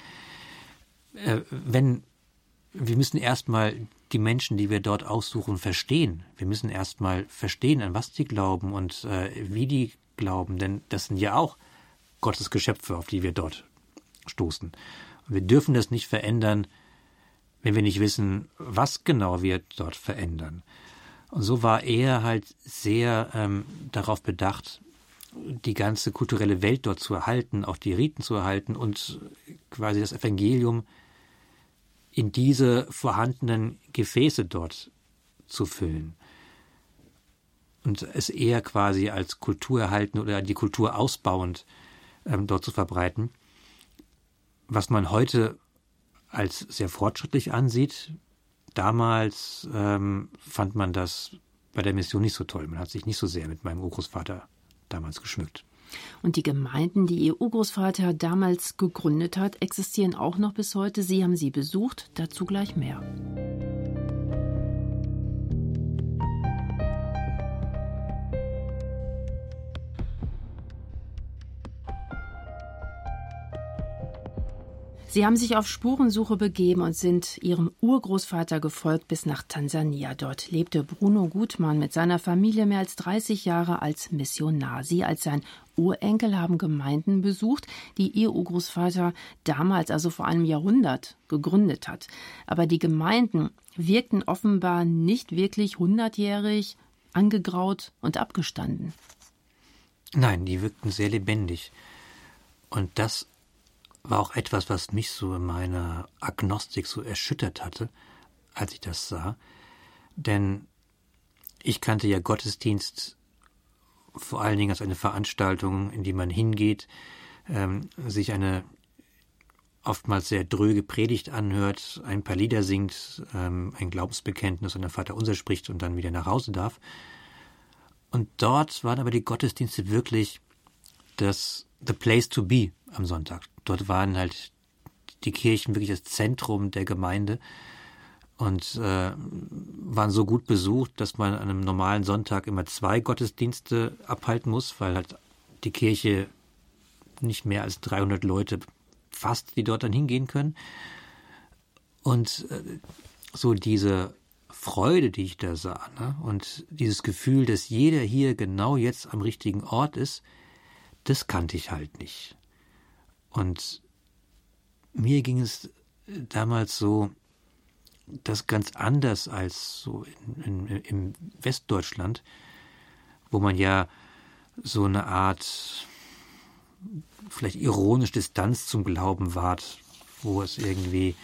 äh, wenn wir müssen erstmal die Menschen, die wir dort aussuchen, verstehen. Wir müssen erstmal verstehen, an was die glauben und äh, wie die glauben, denn das sind ja auch Gottes Geschöpfe, auf die wir dort stoßen. Und wir dürfen das nicht verändern, wenn wir nicht wissen, was genau wir dort verändern. Und so war er halt sehr ähm, darauf bedacht, die ganze kulturelle Welt dort zu erhalten, auch die Riten zu erhalten und quasi das Evangelium in diese vorhandenen Gefäße dort zu füllen und es eher quasi als Kultur erhalten oder die Kultur ausbauend ähm, dort zu verbreiten. Was man heute als sehr fortschrittlich ansieht, damals ähm, fand man das bei der Mission nicht so toll. Man hat sich nicht so sehr mit meinem Urgroßvater damals geschmückt. Und die Gemeinden, die Ihr Urgroßvater damals gegründet hat, existieren auch noch bis heute. Sie haben sie besucht, dazu gleich mehr. Sie haben sich auf Spurensuche begeben und sind ihrem Urgroßvater gefolgt bis nach Tansania. Dort lebte Bruno Gutmann mit seiner Familie mehr als 30 Jahre als Missionar. Sie als sein Urenkel haben Gemeinden besucht, die ihr Urgroßvater damals, also vor einem Jahrhundert, gegründet hat. Aber die Gemeinden wirkten offenbar nicht wirklich hundertjährig, angegraut und abgestanden. Nein, die wirkten sehr lebendig. Und das war auch etwas, was mich so in meiner Agnostik so erschüttert hatte, als ich das sah. Denn ich kannte ja Gottesdienst vor allen Dingen als eine Veranstaltung, in die man hingeht, ähm, sich eine oftmals sehr dröge Predigt anhört, ein paar Lieder singt, ähm, ein Glaubensbekenntnis und der Vater unser spricht und dann wieder nach Hause darf. Und dort waren aber die Gottesdienste wirklich das the place to be am Sonntag. Dort waren halt die Kirchen wirklich das Zentrum der Gemeinde und äh, waren so gut besucht, dass man an einem normalen Sonntag immer zwei Gottesdienste abhalten muss, weil halt die Kirche nicht mehr als 300 Leute fasst, die dort dann hingehen können. Und äh, so diese Freude, die ich da sah, ne? und dieses Gefühl, dass jeder hier genau jetzt am richtigen Ort ist, das kannte ich halt nicht. Und mir ging es damals so, das ganz anders als so in, in, im Westdeutschland, wo man ja so eine Art vielleicht ironisch Distanz zum Glauben wahrt, wo es irgendwie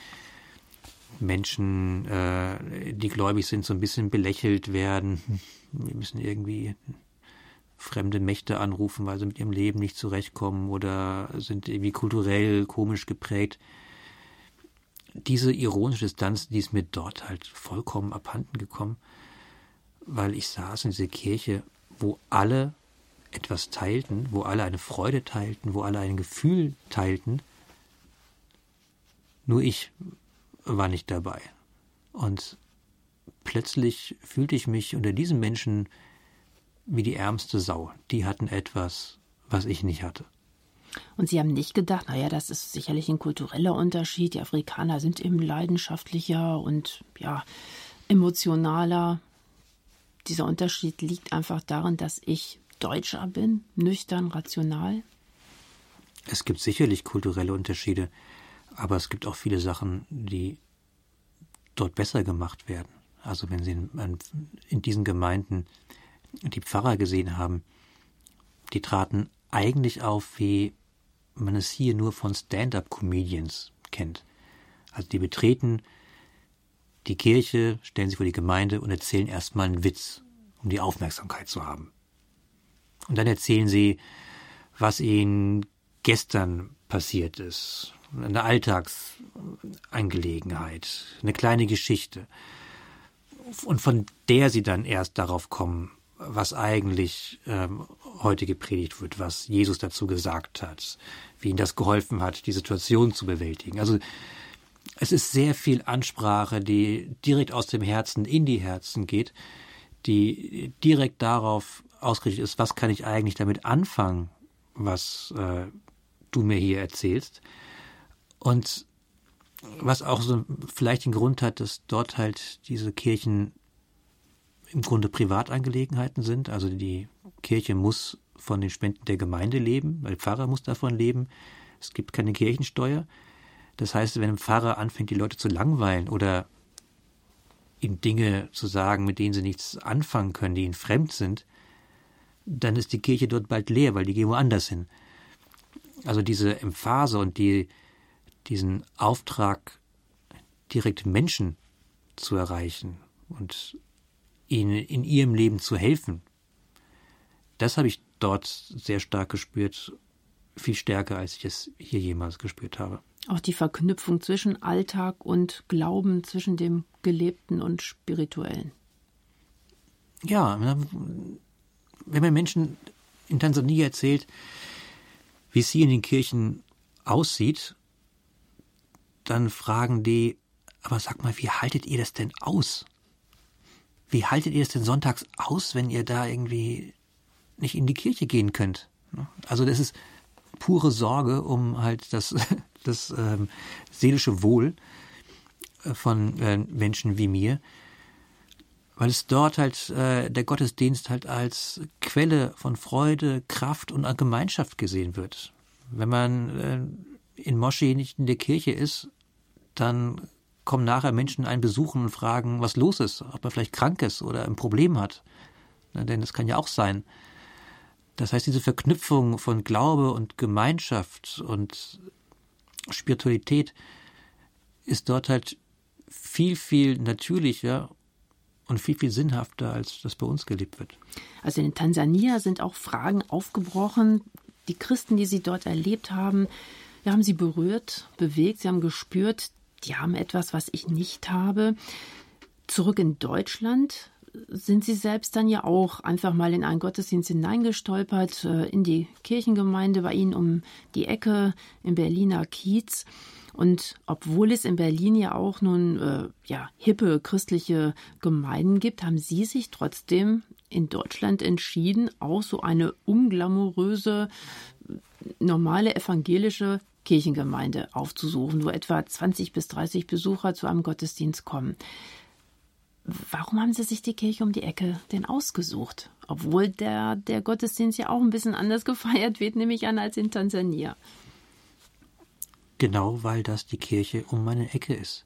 Menschen, äh, die gläubig sind, so ein bisschen belächelt werden. Wir müssen irgendwie fremde Mächte anrufen, weil sie mit ihrem Leben nicht zurechtkommen oder sind irgendwie kulturell komisch geprägt. Diese ironische Distanz, die ist mir dort halt vollkommen abhanden gekommen, weil ich saß in dieser Kirche, wo alle etwas teilten, wo alle eine Freude teilten, wo alle ein Gefühl teilten. Nur ich war nicht dabei. Und plötzlich fühlte ich mich unter diesen Menschen wie die ärmste Sau. Die hatten etwas, was ich nicht hatte. Und Sie haben nicht gedacht, naja, das ist sicherlich ein kultureller Unterschied. Die Afrikaner sind eben leidenschaftlicher und ja, emotionaler. Dieser Unterschied liegt einfach darin, dass ich Deutscher bin, nüchtern, rational. Es gibt sicherlich kulturelle Unterschiede, aber es gibt auch viele Sachen, die dort besser gemacht werden. Also wenn Sie in, in diesen Gemeinden die Pfarrer gesehen haben, die traten eigentlich auf wie man es hier nur von Stand-up-Comedians kennt. Also die betreten die Kirche, stellen sich vor die Gemeinde und erzählen erstmal einen Witz, um die Aufmerksamkeit zu haben. Und dann erzählen sie, was ihnen gestern passiert ist, eine Alltagsangelegenheit, eine kleine Geschichte, und von der sie dann erst darauf kommen, was eigentlich ähm, heute gepredigt wird, was Jesus dazu gesagt hat, wie ihm das geholfen hat, die Situation zu bewältigen. Also es ist sehr viel Ansprache, die direkt aus dem Herzen in die Herzen geht, die direkt darauf ausgerichtet ist, was kann ich eigentlich damit anfangen, was äh, du mir hier erzählst. Und was auch so vielleicht den Grund hat, dass dort halt diese Kirchen im Grunde Privatangelegenheiten sind. Also die Kirche muss von den Spenden der Gemeinde leben, weil Pfarrer muss davon leben. Es gibt keine Kirchensteuer. Das heißt, wenn ein Pfarrer anfängt, die Leute zu langweilen oder ihnen Dinge zu sagen, mit denen sie nichts anfangen können, die ihnen fremd sind, dann ist die Kirche dort bald leer, weil die gehen woanders hin. Also diese Emphase und die, diesen Auftrag, direkt Menschen zu erreichen und ihnen in ihrem Leben zu helfen. Das habe ich dort sehr stark gespürt, viel stärker, als ich es hier jemals gespürt habe. Auch die Verknüpfung zwischen Alltag und Glauben, zwischen dem Gelebten und Spirituellen. Ja, wenn man Menschen in Tansania erzählt, wie es hier in den Kirchen aussieht, dann fragen die, aber sag mal, wie haltet ihr das denn aus? Wie haltet ihr es denn sonntags aus, wenn ihr da irgendwie nicht in die Kirche gehen könnt? Also das ist pure Sorge um halt das, das ähm, seelische Wohl äh, von äh, Menschen wie mir, weil es dort halt äh, der Gottesdienst halt als Quelle von Freude, Kraft und Gemeinschaft gesehen wird. Wenn man äh, in Moschee nicht in der Kirche ist, dann kommen nachher Menschen einen besuchen und fragen, was los ist, ob er vielleicht krank ist oder ein Problem hat. Na, denn das kann ja auch sein. Das heißt, diese Verknüpfung von Glaube und Gemeinschaft und Spiritualität ist dort halt viel, viel natürlicher und viel, viel sinnhafter, als das bei uns gelebt wird. Also in Tansania sind auch Fragen aufgebrochen. Die Christen, die Sie dort erlebt haben, haben sie berührt, bewegt, sie haben gespürt, die haben etwas, was ich nicht habe. Zurück in Deutschland sind sie selbst dann ja auch einfach mal in einen Gottesdienst hineingestolpert, äh, in die Kirchengemeinde bei ihnen um die Ecke im Berliner Kiez. Und obwohl es in Berlin ja auch nun äh, ja hippe christliche Gemeinden gibt, haben sie sich trotzdem in Deutschland entschieden, auch so eine unglamouröse normale evangelische Kirchengemeinde aufzusuchen, wo etwa 20 bis 30 Besucher zu einem Gottesdienst kommen. Warum haben Sie sich die Kirche um die Ecke denn ausgesucht? Obwohl der, der Gottesdienst ja auch ein bisschen anders gefeiert wird, nehme ich an, als in Tansania. Genau, weil das die Kirche um meine Ecke ist.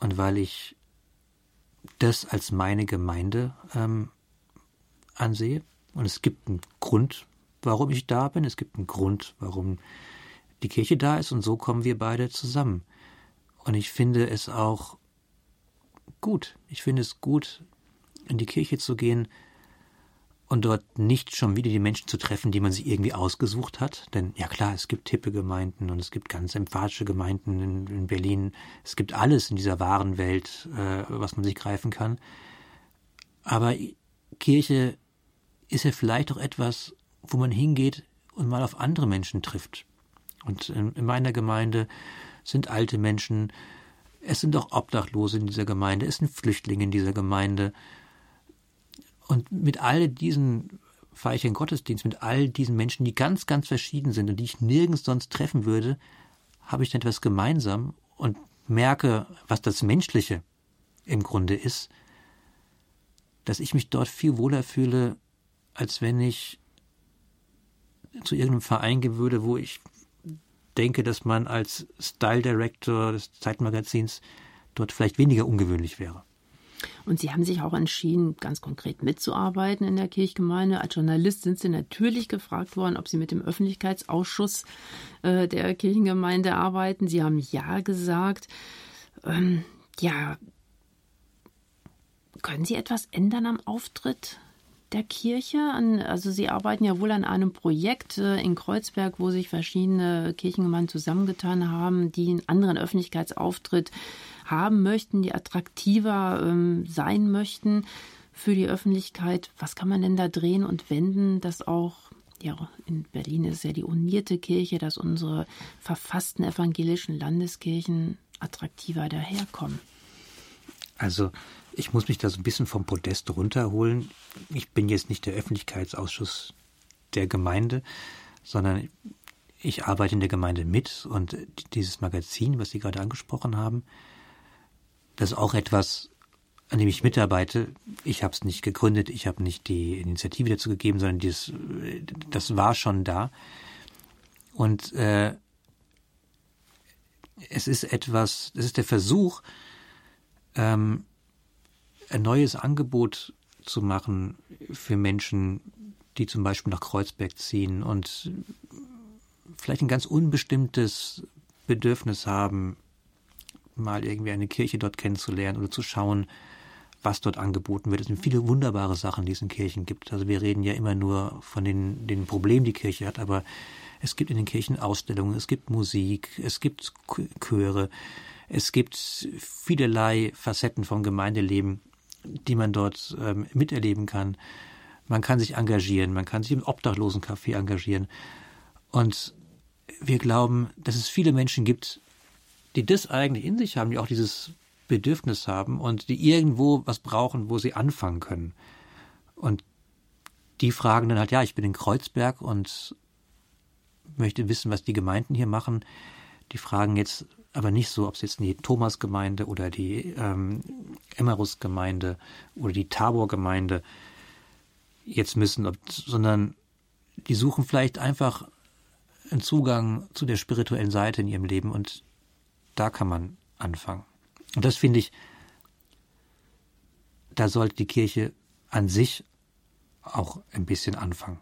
Und weil ich das als meine Gemeinde ähm, ansehe. Und es gibt einen Grund, warum ich da bin. Es gibt einen Grund, warum die Kirche da ist und so kommen wir beide zusammen. Und ich finde es auch gut. Ich finde es gut, in die Kirche zu gehen und dort nicht schon wieder die Menschen zu treffen, die man sich irgendwie ausgesucht hat. Denn ja klar, es gibt hippe Gemeinden und es gibt ganz emphatische Gemeinden in, in Berlin. Es gibt alles in dieser wahren Welt, äh, was man sich greifen kann. Aber Kirche ist ja vielleicht auch etwas, wo man hingeht und mal auf andere Menschen trifft. Und in meiner Gemeinde sind alte Menschen, es sind auch Obdachlose in dieser Gemeinde, es sind Flüchtlinge in dieser Gemeinde. Und mit all diesen fahre ich in Gottesdienst, mit all diesen Menschen, die ganz, ganz verschieden sind und die ich nirgends sonst treffen würde, habe ich dann etwas gemeinsam und merke, was das Menschliche im Grunde ist, dass ich mich dort viel wohler fühle, als wenn ich zu irgendeinem Verein gehen würde, wo ich denke, dass man als Style Director des Zeitmagazins dort vielleicht weniger ungewöhnlich wäre. Und Sie haben sich auch entschieden, ganz konkret mitzuarbeiten in der Kirchgemeinde. Als Journalist sind Sie natürlich gefragt worden, ob Sie mit dem Öffentlichkeitsausschuss äh, der Kirchengemeinde arbeiten. Sie haben Ja gesagt. Ähm, ja, können Sie etwas ändern am Auftritt der Kirche? also Sie arbeiten ja wohl an einem Projekt äh, in Kreuzberg, wo sich verschiedene Kirchengemeinden zusammengetan haben, die einen anderen Öffentlichkeitsauftritt haben möchten, die attraktiver ähm, sein möchten für die Öffentlichkeit. Was kann man denn da drehen und wenden, dass auch ja, in Berlin ist ja die unierte Kirche, dass unsere verfassten evangelischen Landeskirchen attraktiver daherkommen. Also ich muss mich da so ein bisschen vom Podest runterholen. Ich bin jetzt nicht der Öffentlichkeitsausschuss der Gemeinde, sondern ich arbeite in der Gemeinde mit und dieses Magazin, was Sie gerade angesprochen haben, das ist auch etwas, an dem ich mitarbeite. Ich habe es nicht gegründet, ich habe nicht die Initiative dazu gegeben, sondern dieses, das war schon da. Und äh, es ist etwas, es ist der Versuch, ähm, ein neues Angebot zu machen für Menschen, die zum Beispiel nach Kreuzberg ziehen und vielleicht ein ganz unbestimmtes Bedürfnis haben, mal irgendwie eine Kirche dort kennenzulernen oder zu schauen, was dort angeboten wird. Es sind viele wunderbare Sachen, die es in Kirchen gibt. Also wir reden ja immer nur von den, den Problemen, die Kirche hat, aber es gibt in den Kirchen Ausstellungen, es gibt Musik, es gibt Chöre, es gibt vielerlei Facetten vom Gemeindeleben, die man dort ähm, miterleben kann. Man kann sich engagieren, man kann sich im Obdachlosencafé engagieren. Und wir glauben, dass es viele Menschen gibt, die das eigentlich in sich haben, die auch dieses Bedürfnis haben und die irgendwo was brauchen, wo sie anfangen können. Und die fragen dann halt, ja, ich bin in Kreuzberg und möchte wissen, was die Gemeinden hier machen. Die fragen jetzt aber nicht so, ob es jetzt die Thomas-Gemeinde oder die ähm, Emmerus-Gemeinde oder die Tabor-Gemeinde jetzt müssen, sondern die suchen vielleicht einfach einen Zugang zu der spirituellen Seite in ihrem Leben und da kann man anfangen. Und das finde ich, da sollte die Kirche an sich auch ein bisschen anfangen.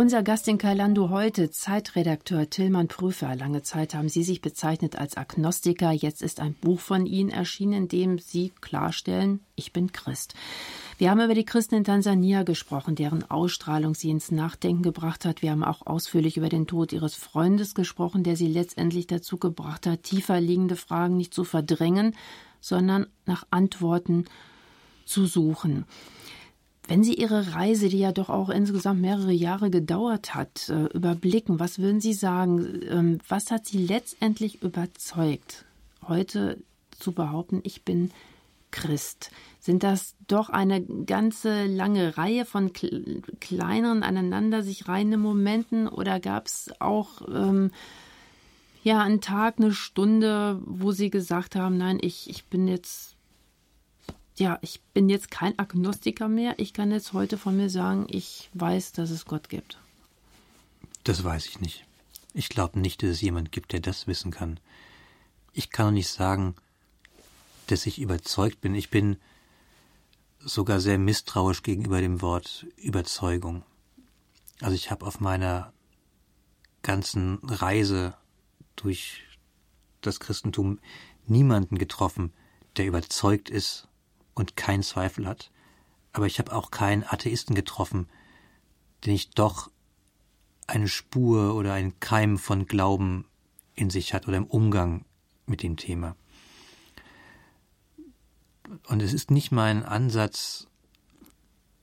Unser Gast in Kailando heute, Zeitredakteur Tillmann Prüfer. Lange Zeit haben Sie sich bezeichnet als Agnostiker. Jetzt ist ein Buch von Ihnen erschienen, in dem Sie klarstellen, ich bin Christ. Wir haben über die Christen in Tansania gesprochen, deren Ausstrahlung sie ins Nachdenken gebracht hat. Wir haben auch ausführlich über den Tod ihres Freundes gesprochen, der sie letztendlich dazu gebracht hat, tiefer liegende Fragen nicht zu verdrängen, sondern nach Antworten zu suchen. Wenn Sie Ihre Reise, die ja doch auch insgesamt mehrere Jahre gedauert hat, äh, überblicken, was würden Sie sagen? Ähm, was hat Sie letztendlich überzeugt, heute zu behaupten, ich bin Christ? Sind das doch eine ganze lange Reihe von kleineren, aneinander sich reihenden Momenten oder gab es auch ähm, ja einen Tag, eine Stunde, wo Sie gesagt haben, nein, ich, ich bin jetzt ja, ich bin jetzt kein Agnostiker mehr. Ich kann jetzt heute von mir sagen, ich weiß, dass es Gott gibt. Das weiß ich nicht. Ich glaube nicht, dass es jemand gibt, der das wissen kann. Ich kann auch nicht sagen, dass ich überzeugt bin. Ich bin sogar sehr misstrauisch gegenüber dem Wort Überzeugung. Also ich habe auf meiner ganzen Reise durch das Christentum niemanden getroffen, der überzeugt ist und keinen Zweifel hat. Aber ich habe auch keinen Atheisten getroffen, der nicht doch eine Spur oder einen Keim von Glauben in sich hat oder im Umgang mit dem Thema. Und es ist nicht mein Ansatz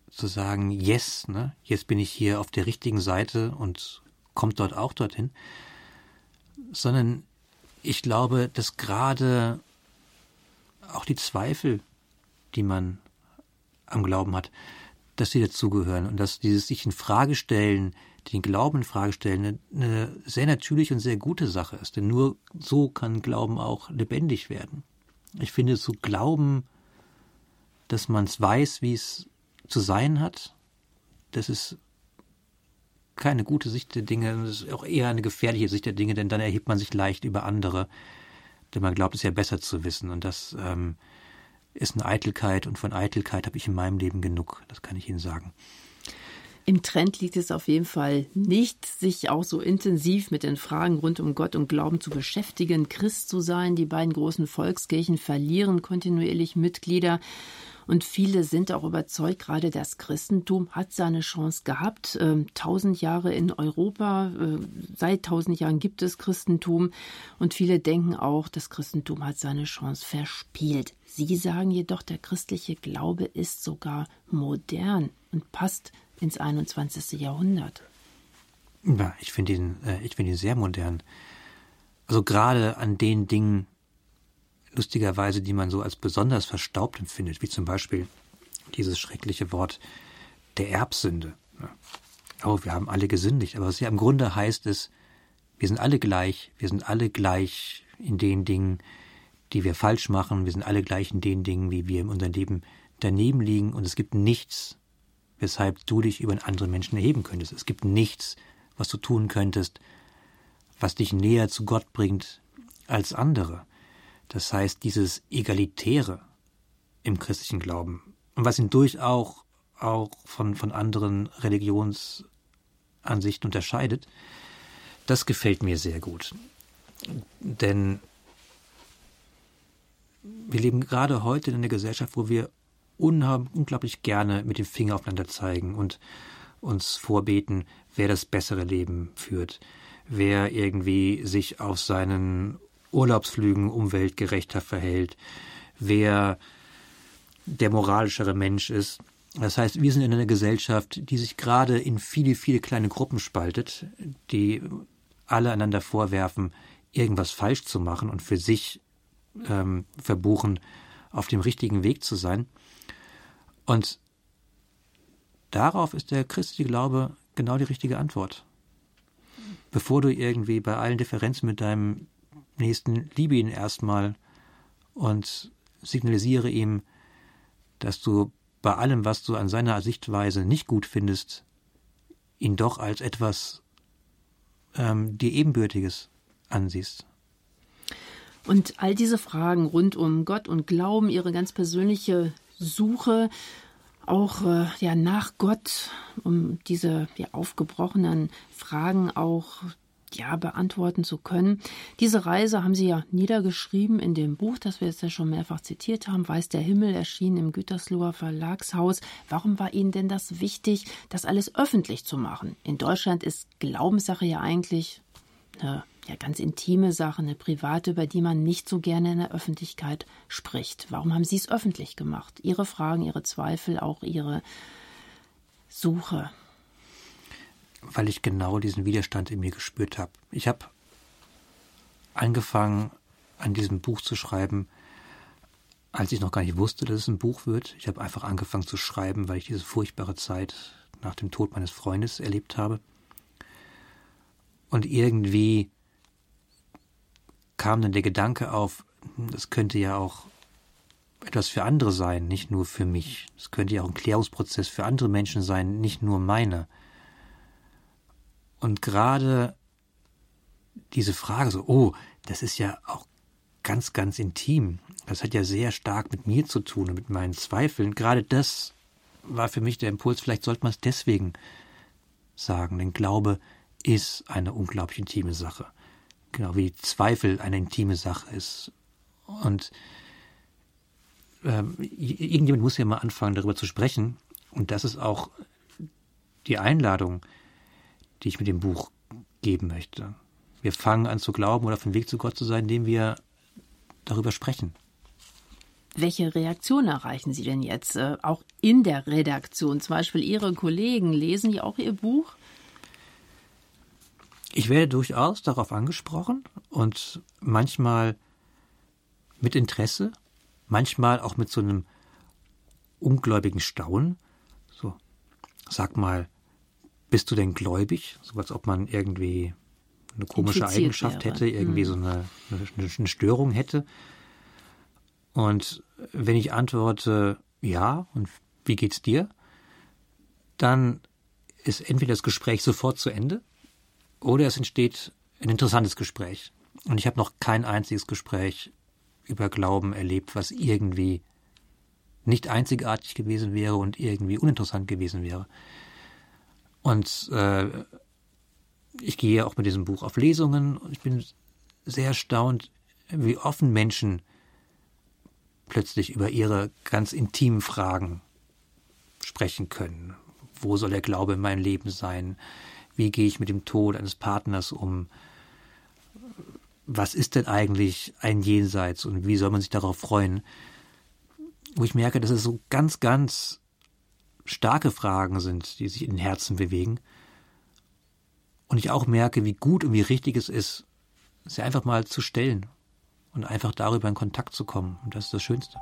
zu sagen, yes, ne, jetzt bin ich hier auf der richtigen Seite und kommt dort auch dorthin, sondern ich glaube, dass gerade auch die Zweifel, die man am Glauben hat, dass sie dazugehören und dass dieses sich in Frage stellen, den Glauben in Frage stellen, eine, sehr natürliche und sehr gute Sache ist. Denn nur so kann Glauben auch lebendig werden. Ich finde, zu glauben dass man es weiß, wie es zu sein hat, das ist keine gute Sicht der Dinge, das ist auch eher eine gefährliche Sicht der Dinge, denn dann erhebt man sich leicht über andere, denn man glaubt es ja besser zu wissen. Und das ähm, ist eine Eitelkeit und von Eitelkeit habe ich in meinem Leben genug, das kann ich Ihnen sagen. Im Trend liegt es auf jeden Fall nicht, sich auch so intensiv mit den Fragen rund um Gott und Glauben zu beschäftigen, Christ zu sein. Die beiden großen Volkskirchen verlieren kontinuierlich Mitglieder. Und viele sind auch überzeugt, gerade das Christentum hat seine Chance gehabt. Ähm, tausend Jahre in Europa, äh, seit tausend Jahren gibt es Christentum. Und viele denken auch, das Christentum hat seine Chance verspielt. Sie sagen jedoch, der christliche Glaube ist sogar modern und passt ins 21. Jahrhundert. Ja, ich finde ihn, äh, ich finde ihn sehr modern. Also gerade an den Dingen, lustigerweise, die man so als besonders verstaubt empfindet, wie zum Beispiel dieses schreckliche Wort der Erbsünde. Oh, wir haben alle gesündigt, aber was ja im Grunde heißt ist, wir sind alle gleich, wir sind alle gleich in den Dingen, die wir falsch machen, wir sind alle gleich in den Dingen, wie wir in unserem Leben daneben liegen und es gibt nichts, weshalb du dich über einen anderen Menschen erheben könntest. Es gibt nichts, was du tun könntest, was dich näher zu Gott bringt als andere. Das heißt, dieses Egalitäre im christlichen Glauben und was ihn durchaus auch von, von anderen Religionsansichten unterscheidet, das gefällt mir sehr gut. Denn wir leben gerade heute in einer Gesellschaft, wo wir unglaublich gerne mit dem Finger aufeinander zeigen und uns vorbeten, wer das bessere Leben führt, wer irgendwie sich auf seinen Urlaubsflügen umweltgerechter verhält, wer der moralischere Mensch ist. Das heißt, wir sind in einer Gesellschaft, die sich gerade in viele, viele kleine Gruppen spaltet, die alle einander vorwerfen, irgendwas falsch zu machen und für sich ähm, verbuchen, auf dem richtigen Weg zu sein. Und darauf ist der christliche Glaube genau die richtige Antwort. Bevor du irgendwie bei allen Differenzen mit deinem Nächsten liebe ihn erstmal und signalisiere ihm, dass du bei allem, was du an seiner Sichtweise nicht gut findest, ihn doch als etwas ähm, dir ebenbürtiges ansiehst. Und all diese Fragen rund um Gott und Glauben, ihre ganz persönliche Suche auch äh, ja nach Gott, um diese ja, aufgebrochenen Fragen auch ja beantworten zu können. Diese Reise haben Sie ja niedergeschrieben in dem Buch, das wir jetzt ja schon mehrfach zitiert haben, Weiß der Himmel, erschienen im Gütersloher Verlagshaus. Warum war Ihnen denn das wichtig, das alles öffentlich zu machen? In Deutschland ist Glaubenssache ja eigentlich eine ja ganz intime Sache, eine private, über die man nicht so gerne in der Öffentlichkeit spricht. Warum haben Sie es öffentlich gemacht? Ihre Fragen, Ihre Zweifel, auch Ihre Suche. Weil ich genau diesen Widerstand in mir gespürt habe. Ich habe angefangen, an diesem Buch zu schreiben, als ich noch gar nicht wusste, dass es ein Buch wird. Ich habe einfach angefangen zu schreiben, weil ich diese furchtbare Zeit nach dem Tod meines Freundes erlebt habe. Und irgendwie kam dann der Gedanke auf, das könnte ja auch etwas für andere sein, nicht nur für mich. Es könnte ja auch ein Klärungsprozess für andere Menschen sein, nicht nur meine. Und gerade diese Frage so, oh, das ist ja auch ganz, ganz intim. Das hat ja sehr stark mit mir zu tun und mit meinen Zweifeln. Gerade das war für mich der Impuls, vielleicht sollte man es deswegen sagen, denn Glaube ist eine unglaublich intime Sache. Genau wie Zweifel eine intime Sache ist. Und ähm, irgendjemand muss ja mal anfangen, darüber zu sprechen. Und das ist auch die Einladung, die ich mit dem Buch geben möchte. Wir fangen an zu glauben oder auf dem Weg zu Gott zu sein, indem wir darüber sprechen. Welche Reaktion erreichen Sie denn jetzt? Äh, auch in der Redaktion, zum Beispiel Ihre Kollegen, lesen die auch Ihr Buch? Ich werde durchaus darauf angesprochen und manchmal mit Interesse, manchmal auch mit so einem ungläubigen Staunen. So, sag mal, bist du denn gläubig? So als ob man irgendwie eine komische Infiziert Eigenschaft wäre. hätte, irgendwie hm. so eine, eine, eine Störung hätte. Und wenn ich antworte, ja, und wie geht's dir? Dann ist entweder das Gespräch sofort zu Ende oder es entsteht ein interessantes Gespräch. Und ich habe noch kein einziges Gespräch über Glauben erlebt, was irgendwie nicht einzigartig gewesen wäre und irgendwie uninteressant gewesen wäre. Und äh, ich gehe auch mit diesem Buch auf Lesungen und ich bin sehr erstaunt, wie offen Menschen plötzlich über ihre ganz intimen Fragen sprechen können. Wo soll der Glaube in meinem Leben sein? Wie gehe ich mit dem Tod eines Partners um? Was ist denn eigentlich ein Jenseits und wie soll man sich darauf freuen? Wo ich merke, dass es so ganz, ganz starke Fragen sind, die sich in den Herzen bewegen. Und ich auch merke, wie gut und wie richtig es ist, sie einfach mal zu stellen und einfach darüber in Kontakt zu kommen. Und das ist das Schönste.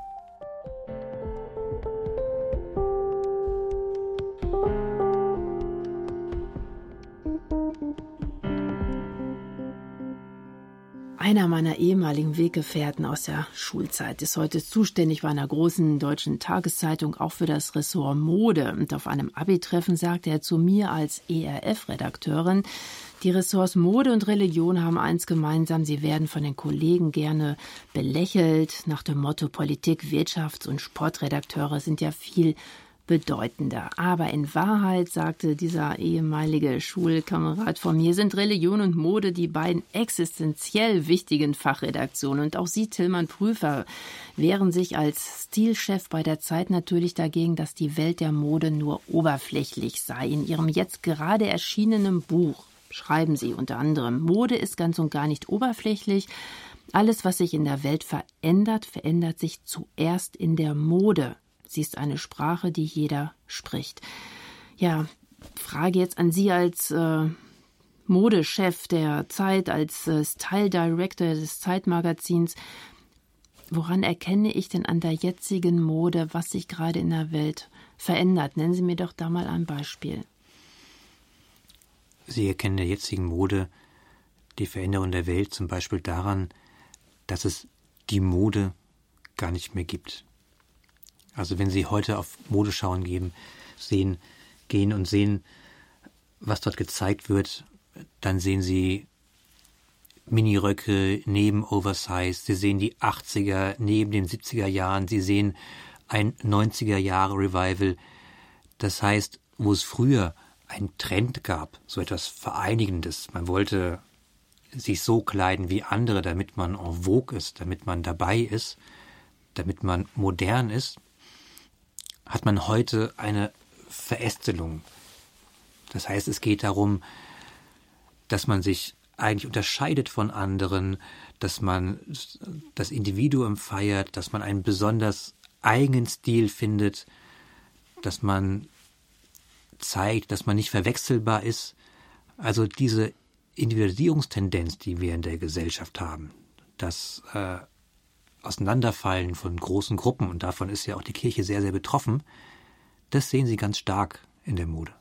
Einer meiner ehemaligen Weggefährten aus der Schulzeit ist heute zuständig bei einer großen deutschen Tageszeitung auch für das Ressort Mode. Und auf einem Abi-Treffen sagte er zu mir als ERF-Redakteurin, die Ressorts Mode und Religion haben eins gemeinsam, sie werden von den Kollegen gerne belächelt, nach dem Motto Politik, Wirtschafts- und Sportredakteure sind ja viel bedeutender. Aber in Wahrheit, sagte dieser ehemalige Schulkamerad von mir, sind Religion und Mode die beiden existenziell wichtigen Fachredaktionen. Und auch Sie, Tillmann Prüfer, wehren sich als Stilchef bei der Zeit natürlich dagegen, dass die Welt der Mode nur oberflächlich sei. In Ihrem jetzt gerade erschienenen Buch schreiben Sie unter anderem, Mode ist ganz und gar nicht oberflächlich. Alles, was sich in der Welt verändert, verändert sich zuerst in der Mode. Sie ist eine Sprache, die jeder spricht. Ja, Frage jetzt an Sie als äh, Modechef der Zeit, als äh, Style Director des Zeitmagazins. Woran erkenne ich denn an der jetzigen Mode, was sich gerade in der Welt verändert? Nennen Sie mir doch da mal ein Beispiel. Sie erkennen der jetzigen Mode die Veränderung der Welt zum Beispiel daran, dass es die Mode gar nicht mehr gibt. Also wenn Sie heute auf Modeschauen geben, sehen, gehen und sehen, was dort gezeigt wird, dann sehen Sie Miniröcke neben Oversize, Sie sehen die 80er neben den 70er Jahren, Sie sehen ein 90er Jahre Revival. Das heißt, wo es früher einen Trend gab, so etwas Vereinigendes, man wollte sich so kleiden wie andere, damit man en vogue ist, damit man dabei ist, damit man modern ist, hat man heute eine Verästelung. Das heißt, es geht darum, dass man sich eigentlich unterscheidet von anderen, dass man das Individuum feiert, dass man einen besonders eigenen Stil findet, dass man zeigt, dass man nicht verwechselbar ist. Also diese Individualisierungstendenz, die wir in der Gesellschaft haben, das äh, Auseinanderfallen von großen Gruppen, und davon ist ja auch die Kirche sehr, sehr betroffen, das sehen Sie ganz stark in der Mode.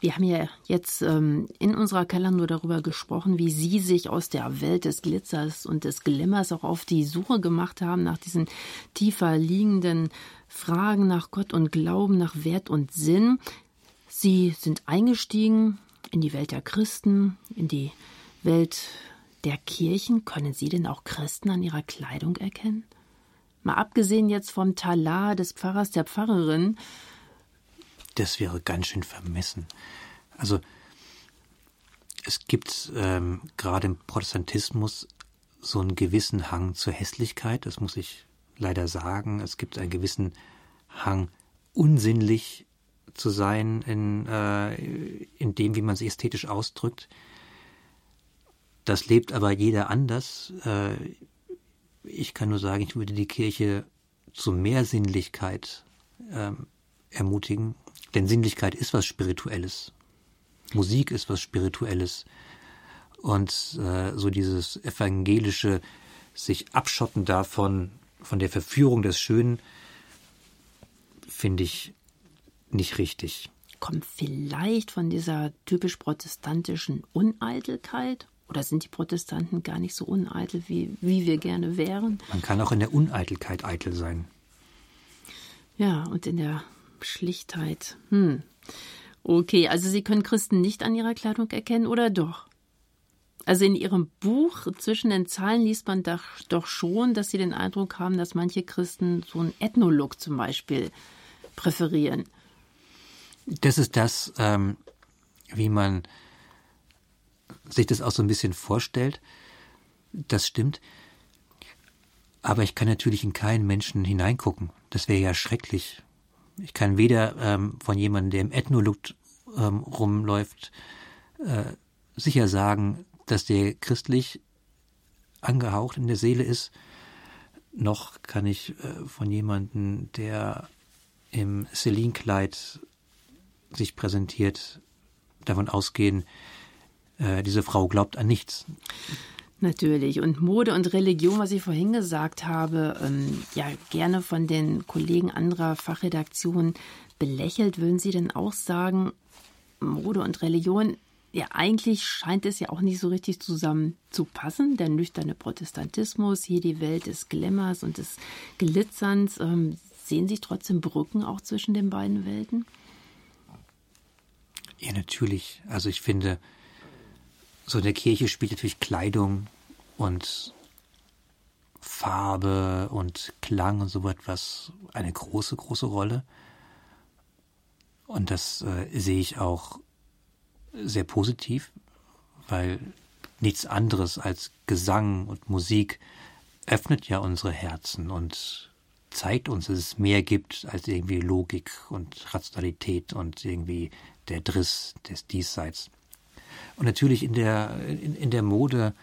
Wir haben ja jetzt ähm, in unserer Kalender darüber gesprochen, wie Sie sich aus der Welt des Glitzers und des Glimmers auch auf die Suche gemacht haben nach diesen tiefer liegenden Fragen nach Gott und Glauben, nach Wert und Sinn. Sie sind eingestiegen in die Welt der Christen, in die Welt der Kirchen, können Sie denn auch Christen an ihrer Kleidung erkennen? Mal abgesehen jetzt vom Talar des Pfarrers, der Pfarrerin. Das wäre ganz schön vermessen. Also, es gibt ähm, gerade im Protestantismus so einen gewissen Hang zur Hässlichkeit, das muss ich leider sagen. Es gibt einen gewissen Hang, unsinnlich zu sein in, äh, in dem, wie man sich ästhetisch ausdrückt. Das lebt aber jeder anders. Äh, ich kann nur sagen, ich würde die Kirche zu mehr Sinnlichkeit ähm, ermutigen. Denn Sinnlichkeit ist was Spirituelles. Musik ist was Spirituelles. Und äh, so dieses evangelische sich abschotten davon, von der Verführung des Schönen, finde ich nicht richtig. Kommt vielleicht von dieser typisch protestantischen Uneitelkeit oder sind die Protestanten gar nicht so uneitel, wie, wie wir gerne wären? Man kann auch in der Uneitelkeit eitel sein. Ja, und in der Schlichtheit. Hm. Okay, also Sie können Christen nicht an ihrer Kleidung erkennen oder doch? Also in Ihrem Buch zwischen den Zahlen liest man doch, schon, dass Sie den Eindruck haben, dass manche Christen so einen Ethnolook zum Beispiel präferieren. Das ist das, ähm, wie man sich das auch so ein bisschen vorstellt. Das stimmt. Aber ich kann natürlich in keinen Menschen hineingucken. Das wäre ja schrecklich. Ich kann weder ähm, von jemandem, der im Ethnolook ähm, rumläuft, äh, sicher sagen, dass der christlich angehaucht in der Seele ist, noch kann ich äh, von jemandem, der im Celine-Kleid sich präsentiert, davon ausgehen, äh, diese Frau glaubt an nichts. Natürlich. Und Mode und Religion, was ich vorhin gesagt habe, ähm, ja gerne von den Kollegen anderer Fachredaktionen belächelt, würden Sie denn auch sagen, Mode und Religion, ja eigentlich scheint es ja auch nicht so richtig zusammen zu passen. Der nüchterne Protestantismus, hier die Welt des Glamours und des Glitzerns. Ähm, sehen Sie trotzdem Brücken auch zwischen den beiden Welten? Ja, natürlich. Also ich finde, so in der Kirche spielt natürlich Kleidung und Farbe und Klang und so etwas eine große, große Rolle. Und das äh, sehe ich auch sehr positiv, weil nichts anderes als Gesang und Musik öffnet ja unsere Herzen und zeigt uns, dass es mehr gibt als irgendwie Logik und Rationalität und irgendwie der Driss des Diesseits. Und natürlich in der, in, in der Mode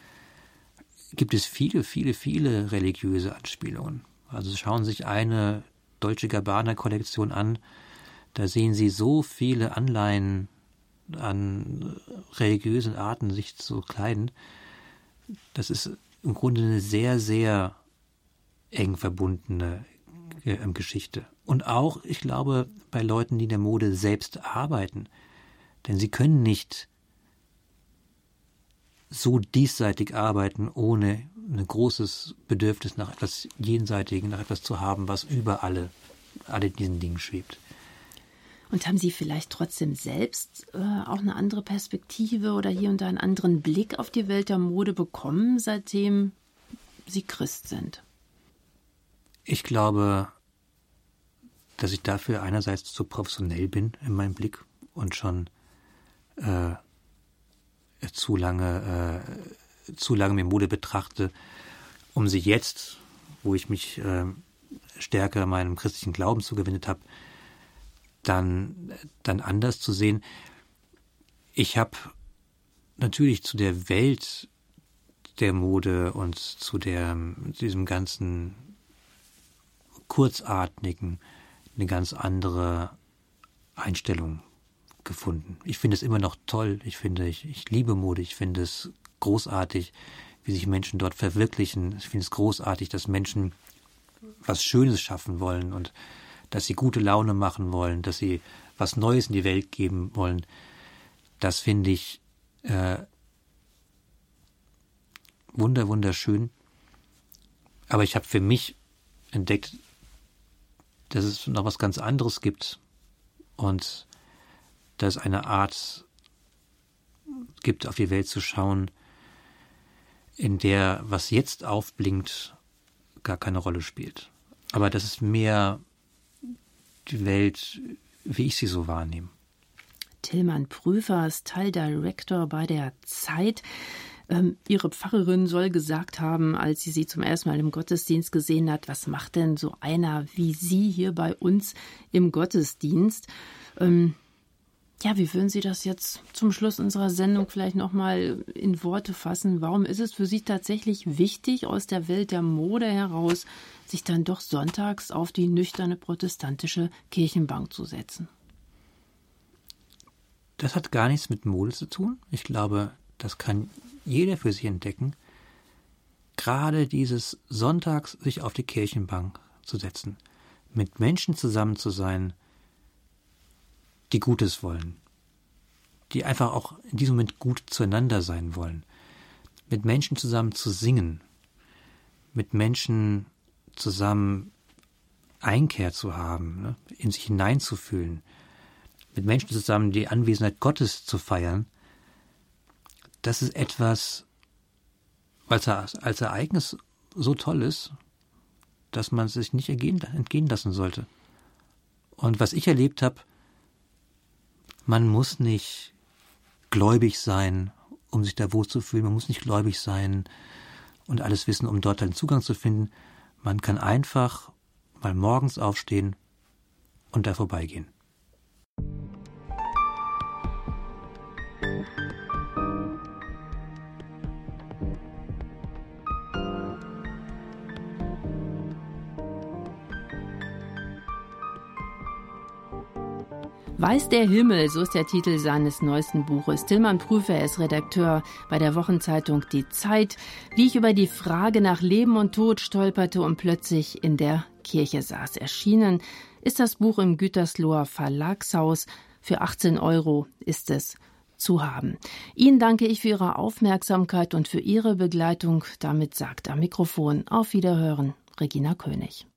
gibt es viele, viele, viele religiöse Anspielungen. Also schauen Sie sich eine Deutsche Gabbana-Kollektion an, da sehen Sie so viele Anleihen an religiösen Arten, sich zu kleiden. Das ist im Grunde eine sehr, sehr eng verbundene äh, Geschichte. Und auch, ich glaube, bei Leuten, die in der Mode selbst arbeiten. Denn sie können nicht so diesseitig arbeiten, ohne ein großes Bedürfnis nach etwas Jenseitigen, nach etwas zu haben, was über alle, alle diesen Dingen schwebt. Und haben Sie vielleicht trotzdem selbst äh, auch eine andere Perspektive oder hier und da einen anderen Blick auf die Welt der Mode bekommen, seitdem Sie Christ sind? Ich glaube, dass ich dafür einerseits zu professionell bin in meinem Blick und schon äh, zu lange, äh, zu lange mir Mode betrachte, um sie jetzt, wo ich mich äh, stärker meinem christlichen Glauben zugewendet habe, dann, dann anders zu sehen. Ich habe natürlich zu der Welt der Mode und zu der, diesem ganzen kurzatmigen eine ganz andere Einstellung gefunden. Ich finde es immer noch toll. Ich finde, ich, ich liebe Mode. Ich finde es großartig, wie sich Menschen dort verwirklichen. Ich finde es großartig, dass Menschen was Schönes schaffen wollen und dass sie gute Laune machen wollen, dass sie was Neues in die Welt geben wollen. Das finde ich äh, wunder wunderschön. Aber ich habe für mich entdeckt, dass es noch was ganz anderes gibt und dass es eine Art gibt, auf die Welt zu schauen, in der was jetzt aufblinkt, gar keine Rolle spielt. Aber das ist mehr die Welt, wie ich sie so wahrnehme. Tillmann Prüfer ist Teildirektor bei der Zeit. Ähm, ihre Pfarrerin soll gesagt haben, als sie sie zum ersten Mal im Gottesdienst gesehen hat, was macht denn so einer wie Sie hier bei uns im Gottesdienst? Ähm, ja, wie würden Sie das jetzt zum Schluss unserer Sendung vielleicht nochmal in Worte fassen? Warum ist es für Sie tatsächlich wichtig, aus der Welt der Mode heraus sich dann doch sonntags auf die nüchterne protestantische Kirchenbank zu setzen? Das hat gar nichts mit Mode zu tun. Ich glaube, das kann jeder für sich entdecken. Gerade dieses Sonntags sich auf die Kirchenbank zu setzen, mit Menschen zusammen zu sein, die Gutes wollen, die einfach auch in diesem Moment gut zueinander sein wollen, mit Menschen zusammen zu singen, mit Menschen zusammen Einkehr zu haben, ne? in sich hineinzufühlen, mit Menschen zusammen die Anwesenheit Gottes zu feiern, das ist etwas, es als Ereignis so toll ist, dass man sich nicht entgehen lassen sollte. Und was ich erlebt habe, man muss nicht gläubig sein, um sich da wohlzufühlen, man muss nicht gläubig sein und alles wissen, um dort einen Zugang zu finden. Man kann einfach mal morgens aufstehen und da vorbeigehen. Weiß der Himmel, so ist der Titel seines neuesten Buches. Tillmann Prüfer ist Redakteur bei der Wochenzeitung Die Zeit. Wie ich über die Frage nach Leben und Tod stolperte und plötzlich in der Kirche saß. Erschienen ist das Buch im Gütersloher Verlagshaus. Für 18 Euro ist es zu haben. Ihnen danke ich für Ihre Aufmerksamkeit und für Ihre Begleitung. Damit sagt am Mikrofon auf Wiederhören Regina König.